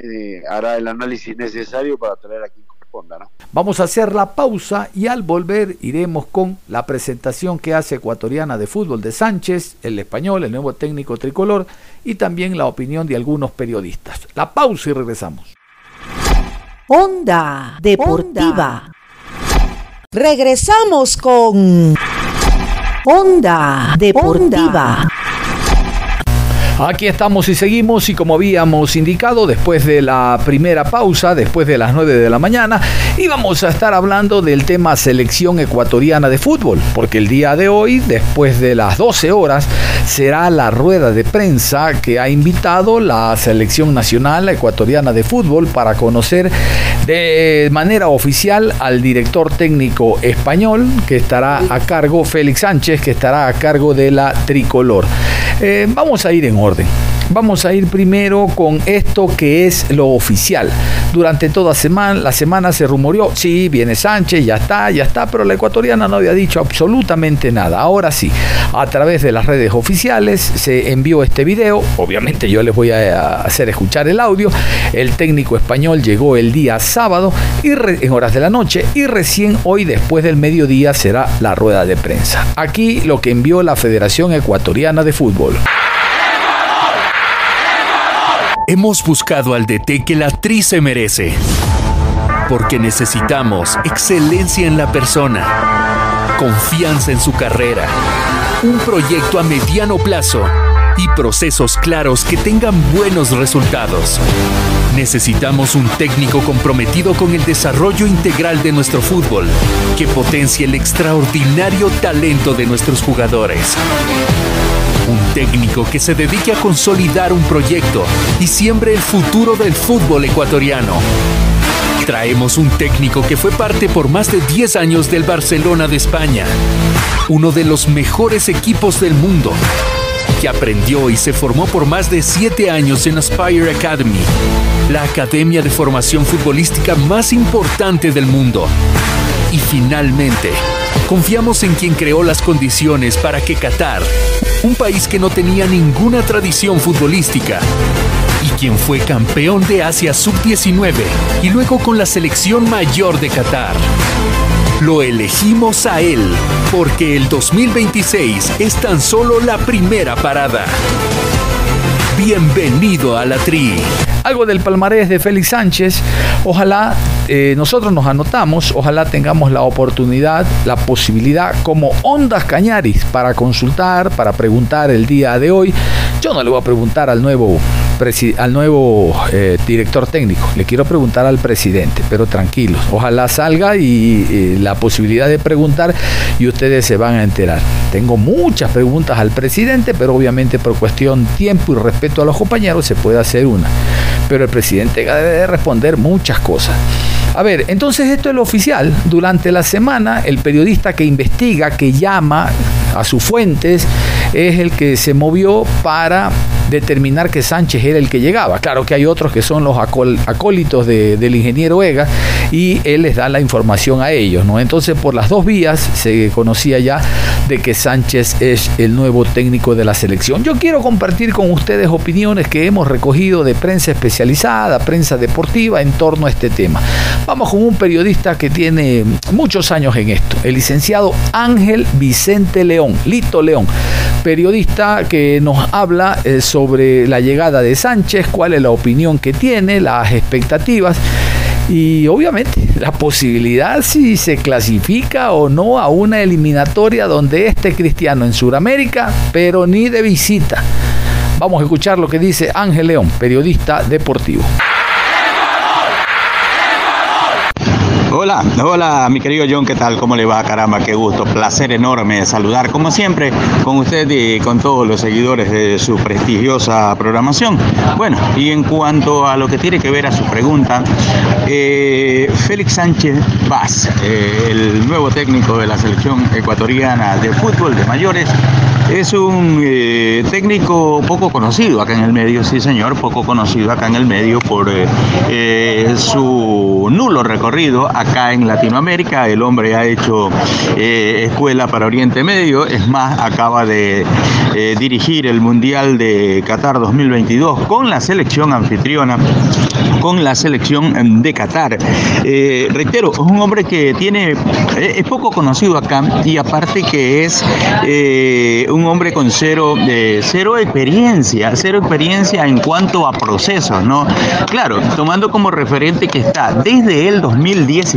hará el análisis necesario para traer a quien corresponda. ¿no? Vamos a hacer la pausa y al volver iremos con la presentación que hace ecuatoriana de fútbol de Sánchez, el español, el nuevo técnico tricolor y también la opinión de algunos periodistas. La pausa y regresamos. Onda Deportiva. Regresamos con Onda Deportiva. Aquí estamos y seguimos y como habíamos indicado después de la primera pausa, después de las 9 de la mañana, íbamos a estar hablando del tema selección ecuatoriana de fútbol, porque el día de hoy, después de las 12 horas, será la rueda de prensa que ha invitado la selección nacional ecuatoriana de fútbol para conocer de manera oficial al director técnico español que estará a cargo, Félix Sánchez, que estará a cargo de la tricolor. Eh, vamos a ir en orden. Vamos a ir primero con esto que es lo oficial. Durante toda semana, la semana se rumoreó, sí, viene Sánchez, ya está, ya está, pero la ecuatoriana no había dicho absolutamente nada. Ahora sí, a través de las redes oficiales se envió este video. Obviamente yo les voy a hacer escuchar el audio. El técnico español llegó el día sábado y en horas de la noche y recién hoy después del mediodía será la rueda de prensa. Aquí lo que envió la Federación Ecuatoriana de Fútbol. Hemos buscado al DT que la tri se merece. Porque necesitamos excelencia en la persona, confianza en su carrera, un proyecto a mediano plazo y procesos claros que tengan buenos resultados. Necesitamos un técnico comprometido con el desarrollo integral de nuestro fútbol, que potencie el extraordinario talento de nuestros jugadores. Un técnico que se dedique a consolidar un proyecto y siembre el futuro del fútbol ecuatoriano. Traemos un técnico que fue parte por más de 10 años del Barcelona de España, uno de los mejores equipos del mundo, que aprendió y se formó por más de 7 años en Aspire Academy, la academia de formación futbolística más importante del mundo. Y finalmente, confiamos en quien creó las condiciones para que Qatar, un país que no tenía ninguna tradición futbolística, y quien fue campeón de Asia Sub-19 y luego con la selección mayor de Qatar. Lo elegimos a él porque el 2026 es tan solo la primera parada. Bienvenido a la Tri. Algo del palmarés de Félix Sánchez. Ojalá eh, nosotros nos anotamos, ojalá tengamos la oportunidad, la posibilidad como Ondas Cañaris para consultar, para preguntar el día de hoy. Yo no le voy a preguntar al nuevo al nuevo eh, director técnico. Le quiero preguntar al presidente, pero tranquilos. Ojalá salga y, y, la posibilidad de preguntar y ustedes se van a enterar. Tengo muchas preguntas al presidente, pero obviamente por cuestión tiempo y respeto a los compañeros se puede hacer una. Pero el presidente debe responder muchas cosas. A ver, entonces esto es lo oficial. Durante la semana, el periodista que investiga, que llama a sus fuentes, es el que se movió para determinar que Sánchez era el que llegaba. Claro que hay otros que son los acólitos del ingeniero Ega y él les da la información a ellos, ¿no? Entonces por las dos vías se conocía ya de que Sánchez es el nuevo técnico de la selección. Yo quiero compartir con ustedes opiniones que hemos recogido de prensa especializada, prensa deportiva en torno a este tema. Vamos con un periodista que tiene muchos años en esto, el licenciado Ángel Vicente León, Lito León, periodista que nos habla eh, sobre la llegada de Sánchez, cuál es la opinión que tiene, las expectativas y obviamente la posibilidad si se clasifica o no a una eliminatoria donde esté Cristiano en Sudamérica, pero ni de visita. Vamos a escuchar lo que dice Ángel León, periodista deportivo. Hola, hola mi querido John, ¿qué tal? ¿Cómo le va? Caramba, qué gusto, placer enorme saludar como siempre con usted y con todos los seguidores de su prestigiosa programación. Bueno, y en cuanto a lo que tiene que ver a su pregunta, eh, Félix Sánchez Vaz, eh, el nuevo técnico de la selección ecuatoriana de fútbol de mayores, es un eh, técnico poco conocido acá en el medio, sí señor, poco conocido acá en el medio por su nulo recorrido acá en Latinoamérica. El hombre ha hecho eh, escuela para Oriente Medio, es más, acaba de eh, dirigir el Mundial de Qatar 2022 con la selección anfitriona, con la selección de Qatar. Eh, reitero, es un hombre que tiene, es poco conocido acá y aparte que es un hombre con cero, cero experiencia, cero experiencia en cuanto a procesos, ¿no? Claro, tomando como referente que está desde el 2010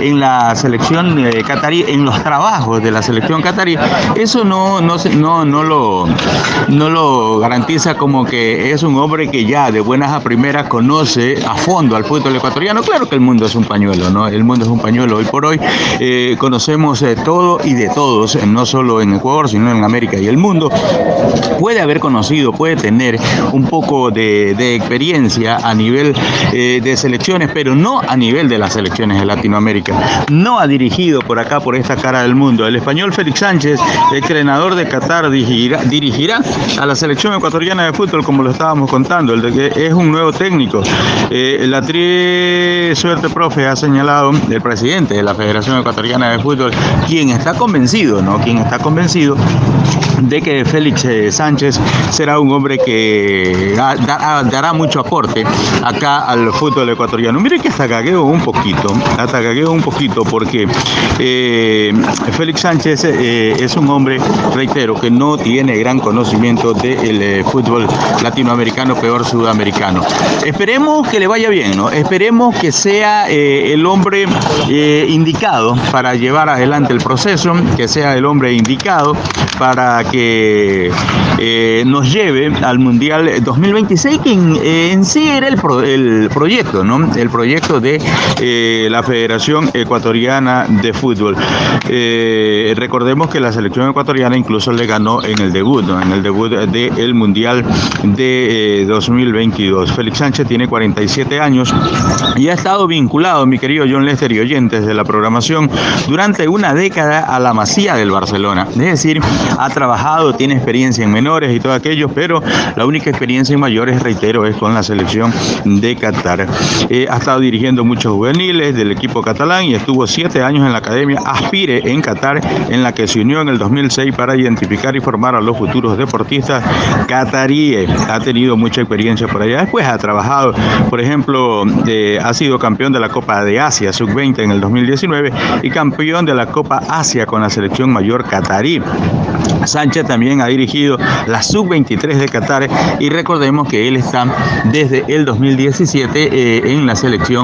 en la selección eh, catarí, en los trabajos de la selección catarí, eso no, no, no, no, lo, no lo garantiza como que es un hombre que ya de buenas a primeras conoce a fondo al fútbol ecuatoriano. Claro que el mundo es un pañuelo, ¿no? El mundo es un pañuelo. Hoy por hoy eh, conocemos eh, todo y de todos, no solo en Ecuador, sino en América y el mundo. Puede haber conocido, puede tener un poco de, experiencia a nivel de selecciones, pero no a nivel de la selección de Latinoamérica. No ha dirigido por acá, por esta cara del mundo. El español Félix Sánchez, entrenador de Qatar, dirigirá, a la selección ecuatoriana de fútbol, como lo estábamos contando. El que es un nuevo técnico. Eh, la tri suerte, profe, ha señalado el presidente de la Federación Ecuatoriana de Fútbol, quien está convencido, ¿no? Quien está convencido de que Félix eh, Sánchez será un hombre que dará mucho aporte acá al fútbol ecuatoriano. Mire que hasta cagueo un poquito, hasta cagueo un poquito porque eh, Félix Sánchez eh, es un hombre, reitero, que no tiene gran conocimiento del fútbol latinoamericano, peor sudamericano. Esperemos que le vaya bien, ¿no? Esperemos que sea el hombre indicado para llevar adelante el proceso, que sea el hombre indicado para que eh, nos lleve al Mundial 2026, que en, sí era el, el, proyecto, ¿no? El proyecto de eh, la Federación Ecuatoriana de Fútbol. Eh, recordemos que la selección ecuatoriana incluso le ganó en el debut. En el debut del Mundial de 2022. Félix Sánchez tiene 47 años y ha estado vinculado, mi querido John Lester y oyentes de la programación, durante una década a la Masía del Barcelona. Es decir, ha trabajado tiene experiencia en menores y todo aquello, pero la única experiencia en mayores, reitero, es con la selección de Qatar. Eh, ha estado dirigiendo muchos juveniles del equipo catalán y estuvo siete años en la academia Aspire en Qatar, en la que se unió en el 2006 para identificar y formar a los futuros deportistas cataríes. Ha tenido mucha experiencia por allá. Después ha trabajado, por ejemplo, ha sido campeón de la Copa de Asia Sub-20 en el 2019 y campeón de la Copa Asia con la selección mayor catarí. Sánchez también ha dirigido la sub-23 de Qatar y recordemos que él está desde el 2017 eh, en la selección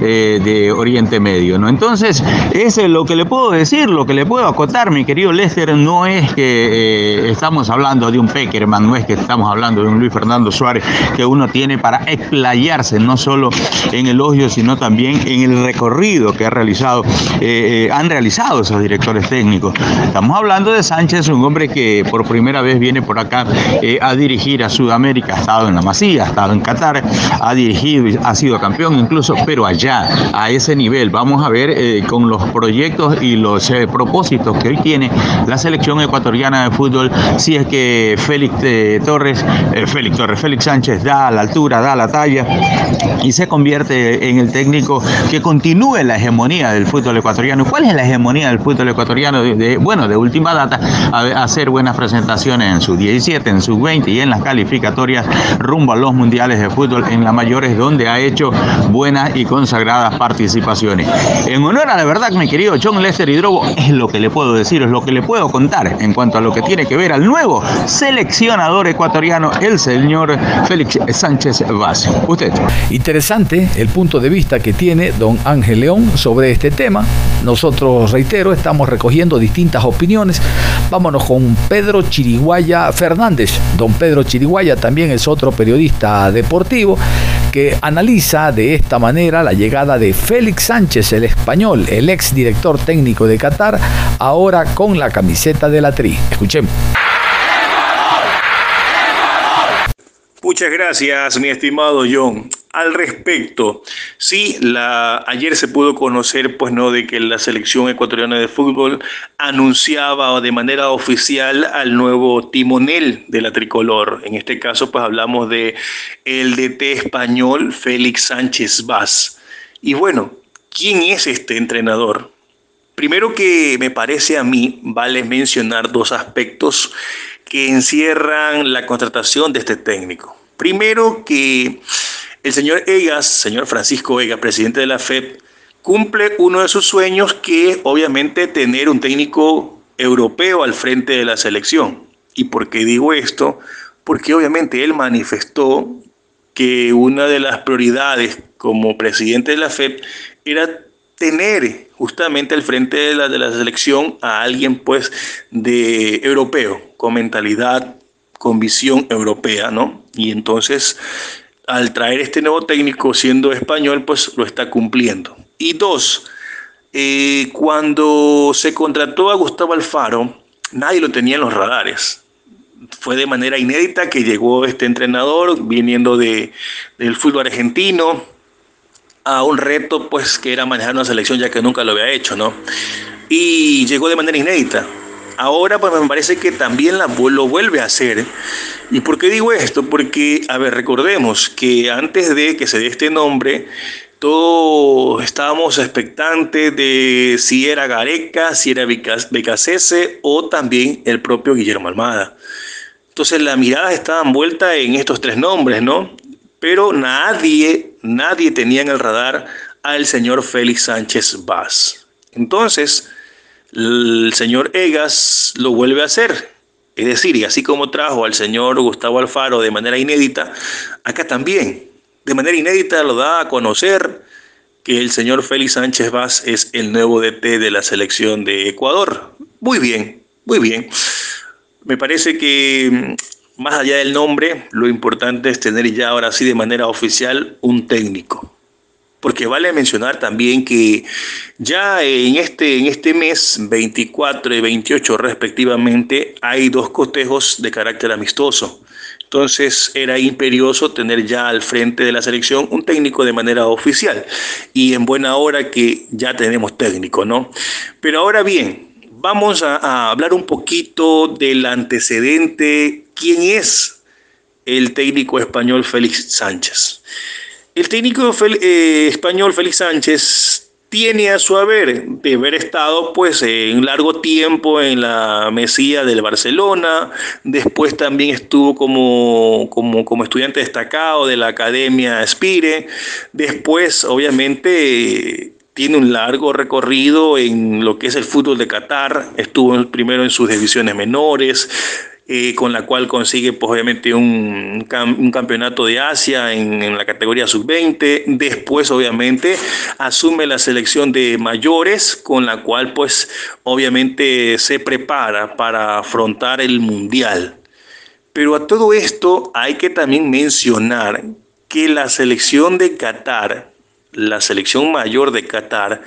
eh, de Oriente Medio. ¿no? Entonces, es lo que le puedo decir, lo que le puedo acotar, mi querido Lester, no es que eh, estamos hablando de un Peckerman, no es que estamos hablando de un Luis Fernando Suárez que uno tiene para explayarse no solo en elogio, sino también en el recorrido que ha realizado, han realizado esos directores técnicos. Estamos hablando de Sánchez, un hombre que por primera vez viene por acá eh, a dirigir a Sudamérica, ha estado en la Masía, ha estado en Qatar, ha dirigido, ha sido campeón incluso, pero allá, a ese nivel, vamos a ver eh, con los proyectos y los eh, propósitos que hoy tiene la selección ecuatoriana de fútbol, si es que Félix Torres, Félix Torres, Félix Sánchez da a la altura, da la talla y se convierte en el técnico que continúe la hegemonía del fútbol ecuatoriano. ¿Cuál es la hegemonía del fútbol ecuatoriano? De, bueno, de última data, hacer buenas presentaciones en su 17, en su 20 y en las calificatorias rumbo a los mundiales de fútbol en la mayores donde ha hecho buenas y consagradas participaciones. En honor a la verdad, mi querido John Lester Hidrobo, es lo que le puedo decir, es lo que le puedo contar en cuanto a lo que tiene que ver al nuevo seleccionador ecuatoriano, el señor Félix Sánchez Vaz. Usted. Interesante el punto de vista que tiene don Ángel León sobre este tema. Nosotros, reitero, estamos recogiendo distintas opiniones. Vámonos con Pedro Chiriguaya Fernández. Don Pedro Chiriguaya también es otro periodista deportivo que analiza de esta manera la llegada de Félix Sánchez, el español, el ex director técnico de Qatar, ahora con la camiseta de la Tri. Escuchemos. Muchas gracias, mi estimado John. Al respecto, sí, ayer se pudo conocer, pues, no, de que la selección ecuatoriana de fútbol anunciaba de manera oficial al nuevo timonel de la tricolor. En este caso, pues, hablamos de el DT español Félix Sánchez Vaz. Y bueno, ¿quién es este entrenador? Primero que me parece a mí, vale mencionar dos aspectos que encierran la contratación de este técnico. Primero que el señor Egas, señor Francisco Egas, presidente de la FED, cumple uno de sus sueños que obviamente tener un técnico europeo al frente de la selección. ¿Y por qué digo esto? Porque obviamente él manifestó que una de las prioridades como presidente de la FED era tener justamente al frente de la, de la selección a alguien pues de europeo, con mentalidad, con visión europea, ¿no? Y entonces al traer este nuevo técnico siendo español, pues lo está cumpliendo. Y dos, eh, cuando se contrató a Gustavo Alfaro, nadie lo tenía en los radares. Fue de manera inédita que llegó este entrenador viniendo de, del fútbol argentino, a un reto pues que era manejar una selección ya que nunca lo había hecho, ¿no? Y llegó de manera inédita. Ahora pues me parece que también la, lo vuelve a hacer. ¿Y por qué digo esto? Porque, a ver, recordemos que antes de que se dé este nombre, todos estábamos expectantes de si era Gareca, si era Becasese o también el propio Guillermo Almada. Entonces la mirada estaba envuelta en estos tres nombres, ¿no? Pero nadie nadie tenía en el radar al señor Félix Sánchez Vaz. Entonces, el señor Egas lo vuelve a hacer. Es decir, y así como trajo al señor Gustavo Alfaro de manera inédita, acá también, de manera inédita, lo da a conocer que el señor Félix Sánchez Vaz es el nuevo DT de la selección de Ecuador. Muy bien, muy bien. Me parece que más allá del nombre, lo importante es tener ya ahora sí de manera oficial un técnico. Porque vale mencionar también que ya en este, en este mes, 24 y 28 respectivamente, hay dos cotejos de carácter amistoso. Entonces era imperioso tener ya al frente de la selección un técnico de manera oficial. Y en buena hora que ya tenemos técnico, ¿no? Pero ahora bien, vamos a, hablar un poquito del antecedente, quién es el técnico español Félix Sánchez. El técnico eh, español Félix Sánchez tiene a su haber de haber estado pues en largo tiempo en la mesía del Barcelona, después también estuvo como, como, como estudiante destacado de la Academia Spire, después obviamente tiene un largo recorrido en lo que es el fútbol de Qatar, estuvo primero en sus divisiones menores, eh, con la cual consigue pues, obviamente un, campeonato de Asia en, en la categoría sub-20, después obviamente asume la selección de mayores, con la cual pues obviamente se prepara para afrontar el mundial. Pero a todo esto hay que también mencionar que la selección de Qatar la selección mayor de Qatar,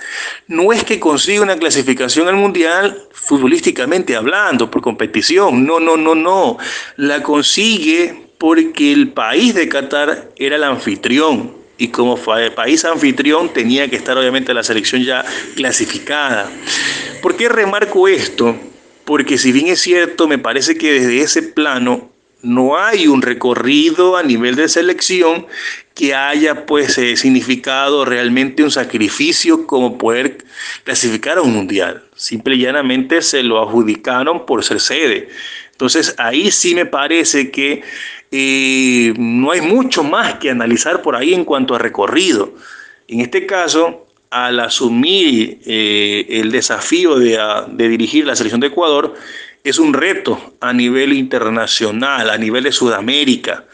no es que consiga una clasificación al Mundial futbolísticamente hablando, por competición, no, no, no, no, la consigue porque el país de Qatar era el anfitrión y como país anfitrión tenía que estar obviamente la selección ya clasificada. ¿Por qué remarco esto? Porque si bien es cierto, me parece que desde ese plano no hay un recorrido a nivel de selección que haya pues eh, significado realmente un sacrificio como poder clasificar a un mundial. Simple y llanamente se lo adjudicaron por ser sede. Entonces ahí sí me parece que eh, no hay mucho más que analizar por ahí en cuanto a recorrido. En este caso, al asumir eh, el desafío de, de dirigir la selección de Ecuador, es un reto a nivel internacional, a nivel de Sudamérica,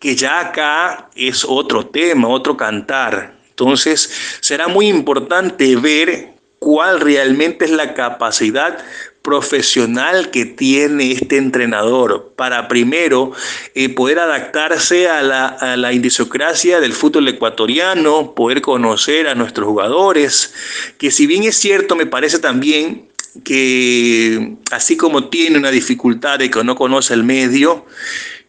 que ya acá es otro tema, otro cantar. Entonces será muy importante ver cuál realmente es la capacidad profesional que tiene este entrenador para primero eh, poder adaptarse a la, a la indisocracia del fútbol ecuatoriano, poder conocer a nuestros jugadores, que si bien es cierto, me parece también que así como tiene una dificultad de que no conoce el medio,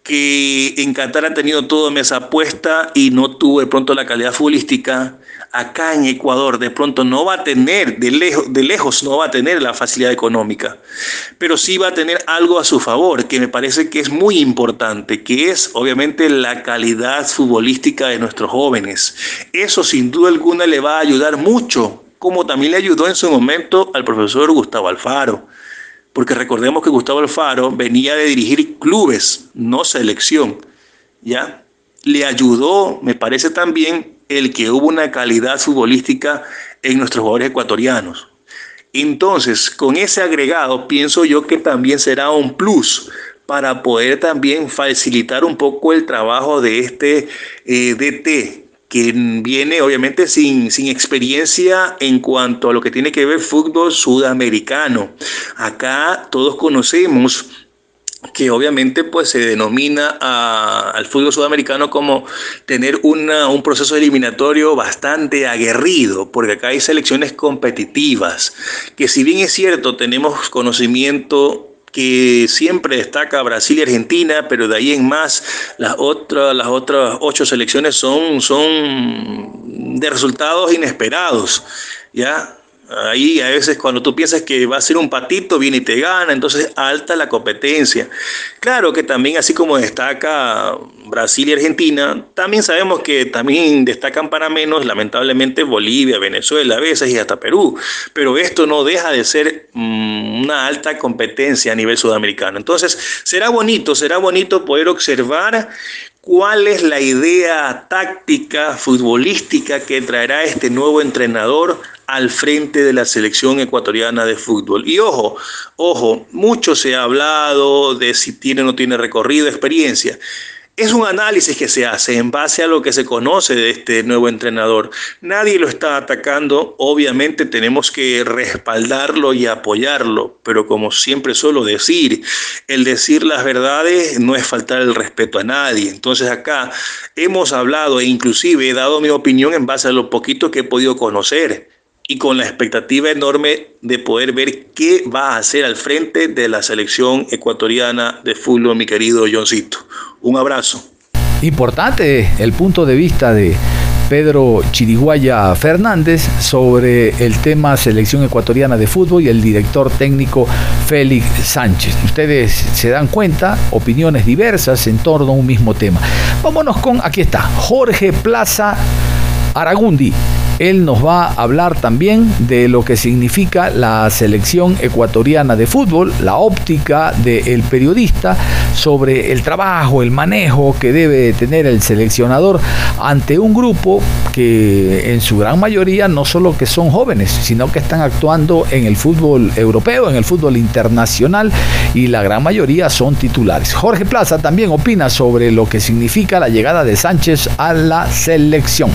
que en Qatar ha tenido toda mesa puesta y no tuvo de pronto la calidad futbolística, acá en Ecuador de pronto no va a tener, de lejos, de lejos no va a tener la facilidad económica, pero sí va a tener algo a su favor, que me parece que es muy importante, que es obviamente la calidad futbolística de nuestros jóvenes. Eso sin duda alguna le va a ayudar mucho como también le ayudó en su momento al profesor Gustavo Alfaro. Porque recordemos que Gustavo Alfaro venía de dirigir clubes, no selección. ¿Ya? Le ayudó, me parece también, el que hubo una calidad futbolística en nuestros jugadores ecuatorianos. Entonces, con ese agregado, pienso yo que también será un plus para poder también facilitar un poco el trabajo de este eh, DT que viene obviamente sin, sin, experiencia en cuanto a lo que tiene que ver fútbol sudamericano. Acá todos conocemos que obviamente pues se denomina al fútbol sudamericano como tener una, un proceso eliminatorio bastante aguerrido, porque acá hay selecciones competitivas, que si bien es cierto tenemos conocimiento que siempre destaca Brasil y Argentina, pero de ahí en más las otras, las otras ocho selecciones son, son de resultados inesperados. ¿ya? Ahí a veces cuando tú piensas que va a ser un patito, viene y te gana, entonces alta la competencia. Claro que también así como destaca Brasil y Argentina, también sabemos que también destacan para menos, lamentablemente, Bolivia, Venezuela a veces y hasta Perú. Pero esto no deja de ser mm, una alta competencia a nivel sudamericano. Entonces será bonito, será bonito poder observar cuál es la idea táctica futbolística que traerá este nuevo entrenador al frente de la selección ecuatoriana de fútbol. Y ojo, ojo, mucho se ha hablado de si tiene o no tiene recorrido, experiencia. Es un análisis que se hace en base a lo que se conoce de este nuevo entrenador. Nadie lo está atacando, obviamente tenemos que respaldarlo y apoyarlo, pero como siempre suelo decir, el decir las verdades no es faltar el respeto a nadie. Entonces acá hemos hablado e inclusive he dado mi opinión en base a lo poquito que he podido conocer y con la expectativa enorme de poder ver qué va a hacer al frente de la selección ecuatoriana de fútbol, mi querido Johncito. Un abrazo. Importante el punto de vista de Pedro Chiriguaya Fernández sobre el tema selección ecuatoriana de fútbol y el director técnico Félix Sánchez. Ustedes se dan cuenta, opiniones diversas en torno a un mismo tema. Vámonos con, aquí está, Jorge Plaza Aragundi él nos va a hablar también de lo que significa la selección ecuatoriana de fútbol, la óptica del periodista sobre el trabajo, el manejo que debe tener el seleccionador ante un grupo que en su gran mayoría no solo que son jóvenes, sino que están actuando en el fútbol europeo, en el fútbol internacional y la gran mayoría son titulares. Jorge Plaza también opina sobre lo que significa la llegada de Sánchez a la selección.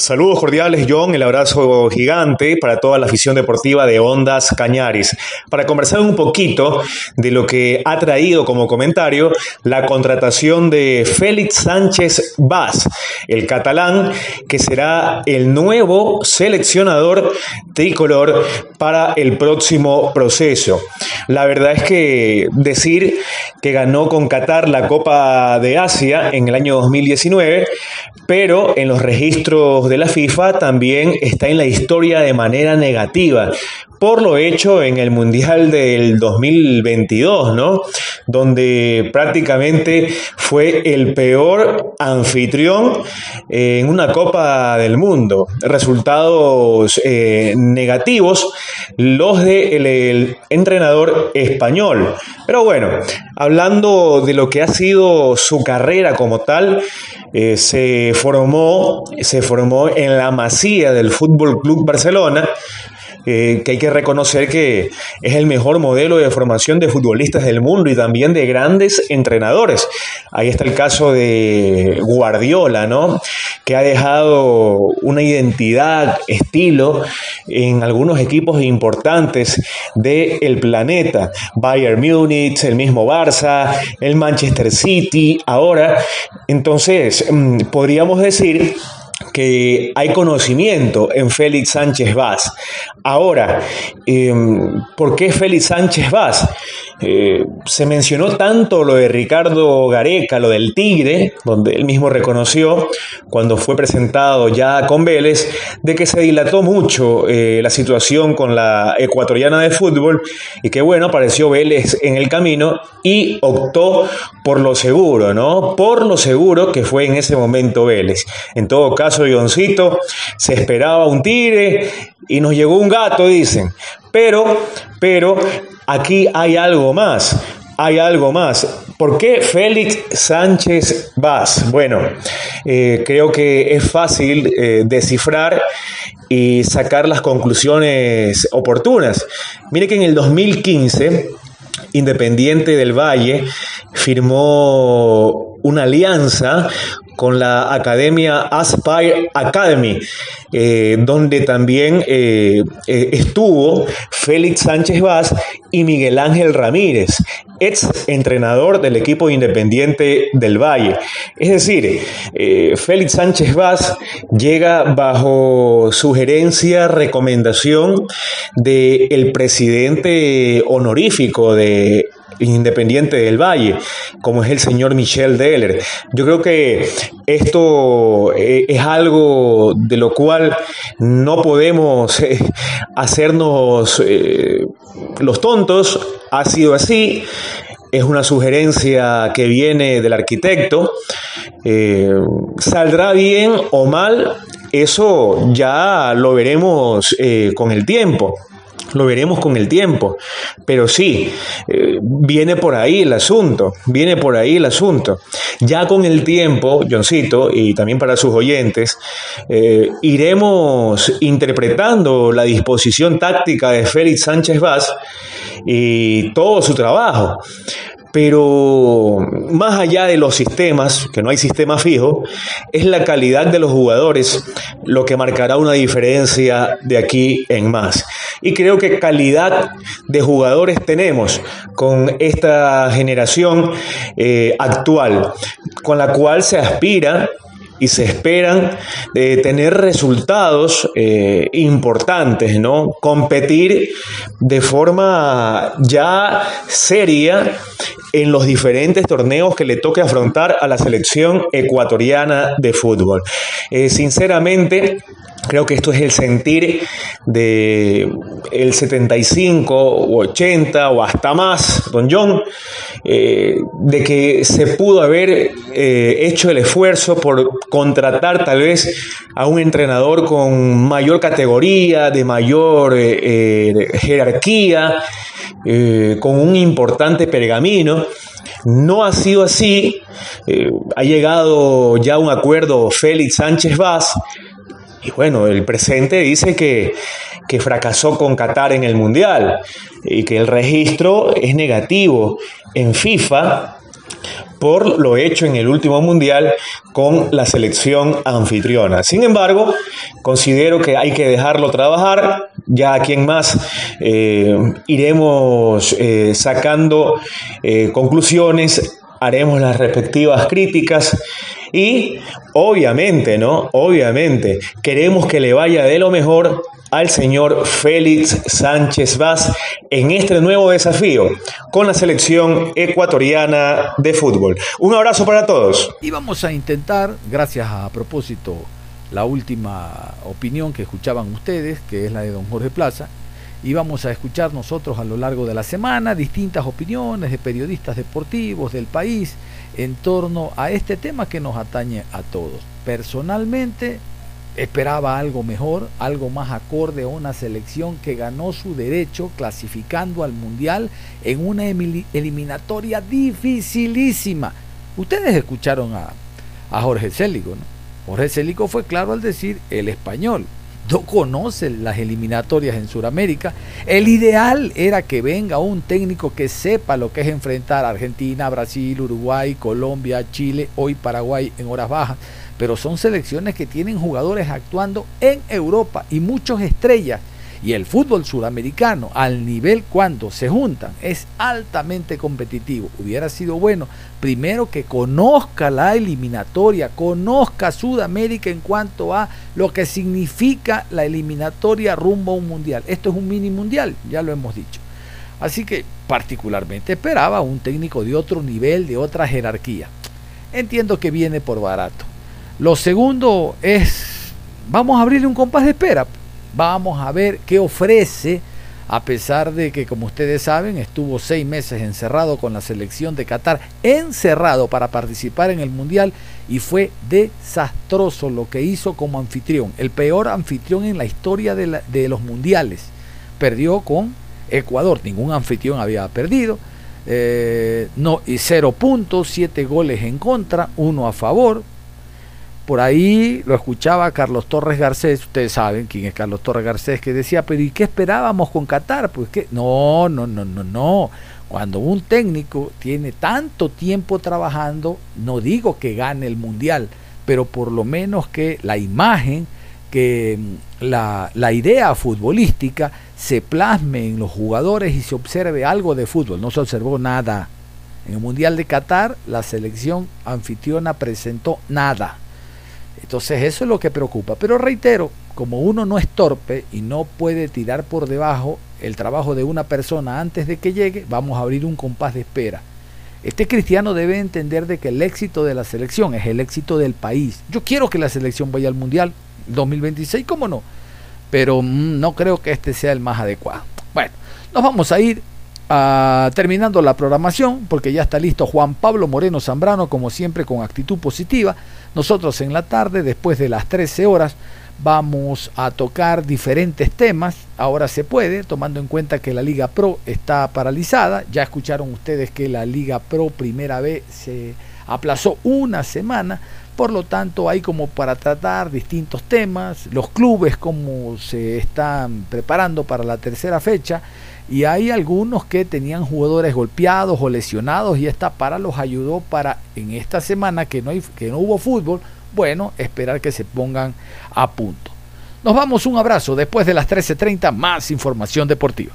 Saludos cordiales, John. El abrazo gigante para toda la afición deportiva de Ondas Cañaris. Para conversar un poquito de lo que ha traído como comentario la contratación de Félix Sánchez Vaz, el catalán, que será el nuevo seleccionador tricolor para el próximo proceso. La verdad es que decir que ganó con Qatar la Copa de Asia en el año 2019, pero en los registros de la FIFA también está en la historia de manera negativa por lo hecho en el Mundial del 2022, ¿no? Donde prácticamente fue el peor anfitrión en una Copa del Mundo. Resultados eh, negativos los del el entrenador español. Pero bueno, hablando de lo que ha sido su carrera como tal, eh, se formó, se formó en la masía del Fútbol Club Barcelona que hay que reconocer que es el mejor modelo de formación de futbolistas del mundo y también de grandes entrenadores. Ahí está el caso de Guardiola, ¿no? Que ha dejado una identidad, estilo en algunos equipos importantes del planeta. Bayern Múnich, el mismo Barça, el Manchester City, ahora. Entonces, mm, podríamos decir que hay conocimiento en Félix Sánchez Vaz. Ahora, em, ¿por qué Félix Sánchez Vaz? Eh, se mencionó tanto lo de Ricardo Gareca, lo del Tigre, donde él mismo reconoció cuando fue presentado ya con Vélez, de que se dilató mucho eh, la situación con la ecuatoriana de fútbol y que bueno, apareció Vélez en el camino y optó por lo seguro, ¿no? Por lo seguro que fue en ese momento Vélez. En todo caso, Ioncito, se esperaba un Tigre y nos llegó un gato, dicen. Pero, pero aquí hay algo más. Hay algo más. ¿Por qué Félix Sánchez Vaz? Bueno, eh, creo que es fácil eh, descifrar y sacar las conclusiones oportunas. Mire que en el 2015, Independiente del Valle firmó una alianza con la Academia Aspire Academy, eh, donde también eh, eh, estuvo Félix Sánchez Vaz y Miguel Ángel Ramírez, ex entrenador del equipo independiente del Valle. Es decir, Félix Sánchez Vaz llega bajo sugerencia, recomendación del presidente honorífico de Independiente del Valle, como es el señor Michel Deller. Yo creo que esto eh, es algo de lo cual no podemos eh, hacernos eh, los tontos, ha sido así. Es una sugerencia que viene del arquitecto. ¿Saldrá bien o mal? Eso ya lo veremos con el tiempo. Lo veremos con el tiempo. Pero sí, eh, viene por ahí el asunto, viene por ahí el asunto. Ya con el tiempo, Johncito, y también para sus oyentes, eh, iremos interpretando la disposición táctica de Félix Sánchez Vaz y todo su trabajo. Pero más allá de los sistemas, que no hay sistema fijo, es la calidad de los jugadores lo que marcará una diferencia de aquí en más. Y creo que calidad de jugadores tenemos con esta generación eh, actual, con la cual se aspira y se esperan de tener resultados eh, importantes, ¿no? Competir de forma ya seria en los diferentes torneos que le toque afrontar a la selección ecuatoriana de fútbol. Eh, sinceramente, Creo que esto es el sentir de el 75 o 80 o hasta más, don John, eh, de que se pudo haber eh, hecho el esfuerzo por contratar tal vez a un entrenador con mayor categoría, de mayor eh, jerarquía, con un importante pergamino. No ha sido así. ha llegado ya un acuerdo Félix Sánchez Vaz y bueno, el presente dice que, fracasó con Qatar en el Mundial y que el registro es negativo en FIFA por lo hecho en el último mundial con la selección anfitriona. Sin embargo, considero que hay que dejarlo trabajar, ya a quien más eh, iremos eh, sacando eh, conclusiones, haremos las respectivas críticas y obviamente, ¿no? Obviamente, queremos que le vaya de lo mejor al señor Félix Sánchez Vaz en este nuevo desafío con la selección ecuatoriana de fútbol. Un abrazo para todos. Y vamos a intentar, gracias a, propósito la última opinión que escuchaban ustedes, que es la de don Jorge Plaza, y vamos a escuchar nosotros a lo largo de la semana distintas opiniones de periodistas deportivos del país en torno a este tema que nos atañe a todos. Personalmente esperaba algo mejor, algo más acorde a una selección que ganó su derecho clasificando al Mundial en una eliminatoria dificilísima. Ustedes escucharon a, Jorge Célico, ¿no? Jorge Célico fue claro al decir el español. No conoce las eliminatorias en Sudamérica. El ideal era que venga un técnico que sepa lo que es enfrentar a Argentina, Brasil, Uruguay, Colombia, Chile, hoy Paraguay en horas bajas pero son selecciones que tienen jugadores actuando en Europa y muchos estrellas. Y el fútbol sudamericano, al nivel cuando se juntan, es altamente competitivo. Hubiera sido bueno, primero que conozca la eliminatoria, conozca Sudamérica en cuanto a lo que significa la eliminatoria rumbo a un mundial. Esto es un mini mundial, ya lo hemos dicho. Así que particularmente esperaba un técnico de otro nivel, de otra jerarquía. Entiendo que viene por barato. Lo segundo es, vamos a abrirle un compás de espera. Vamos a ver qué ofrece, a pesar de que, como ustedes saben, estuvo seis meses encerrado con la selección de Qatar, encerrado para participar en el Mundial y fue desastroso lo que hizo como anfitrión, el peor anfitrión en la historia de, los Mundiales. Perdió con Ecuador, ningún anfitrión había perdido. Eh, no, y cero puntos, siete goles en contra, uno a favor, por ahí lo escuchaba Carlos Torres Garcés, ustedes saben quién es Carlos Torres Garcés, que decía, pero ¿y qué esperábamos con Qatar? Pues que no, no, no, no, no. Cuando un técnico tiene tanto tiempo trabajando, no digo que gane el mundial, pero por lo menos que la imagen, que mm, la, la idea futbolística se plasme en los jugadores y se observe algo de fútbol. No se observó nada. En el Mundial de Qatar, la selección anfitriona presentó nada. Entonces eso es lo que preocupa. Pero reitero, como uno no es torpe y no puede tirar por debajo el trabajo de una persona antes de que llegue, vamos a abrir un compás de espera. Este cristiano debe entender de que el éxito de la selección es el éxito del país. Yo quiero que la selección vaya al Mundial 2026, ¿cómo no? Pero mm, no creo que este sea el más adecuado. Bueno, nos vamos a ir ah, terminando la programación porque ya está listo Juan Pablo Moreno Zambrano, como siempre con actitud positiva nosotros en la tarde, después de las 13 horas, vamos a tocar diferentes temas. Ahora se puede, tomando en cuenta que la Liga Pro está paralizada. Ya escucharon ustedes que la Liga Pro primera vez se aplazó una semana. Por lo tanto, hay como para tratar distintos temas, los clubes como se están preparando para la tercera fecha y hay algunos que tenían jugadores golpeados o lesionados y esta para los ayudó para en esta semana que no, que no hubo fútbol, bueno, esperar que se pongan a punto. Nos vamos, un abrazo. Después de las 13.30, más información deportiva.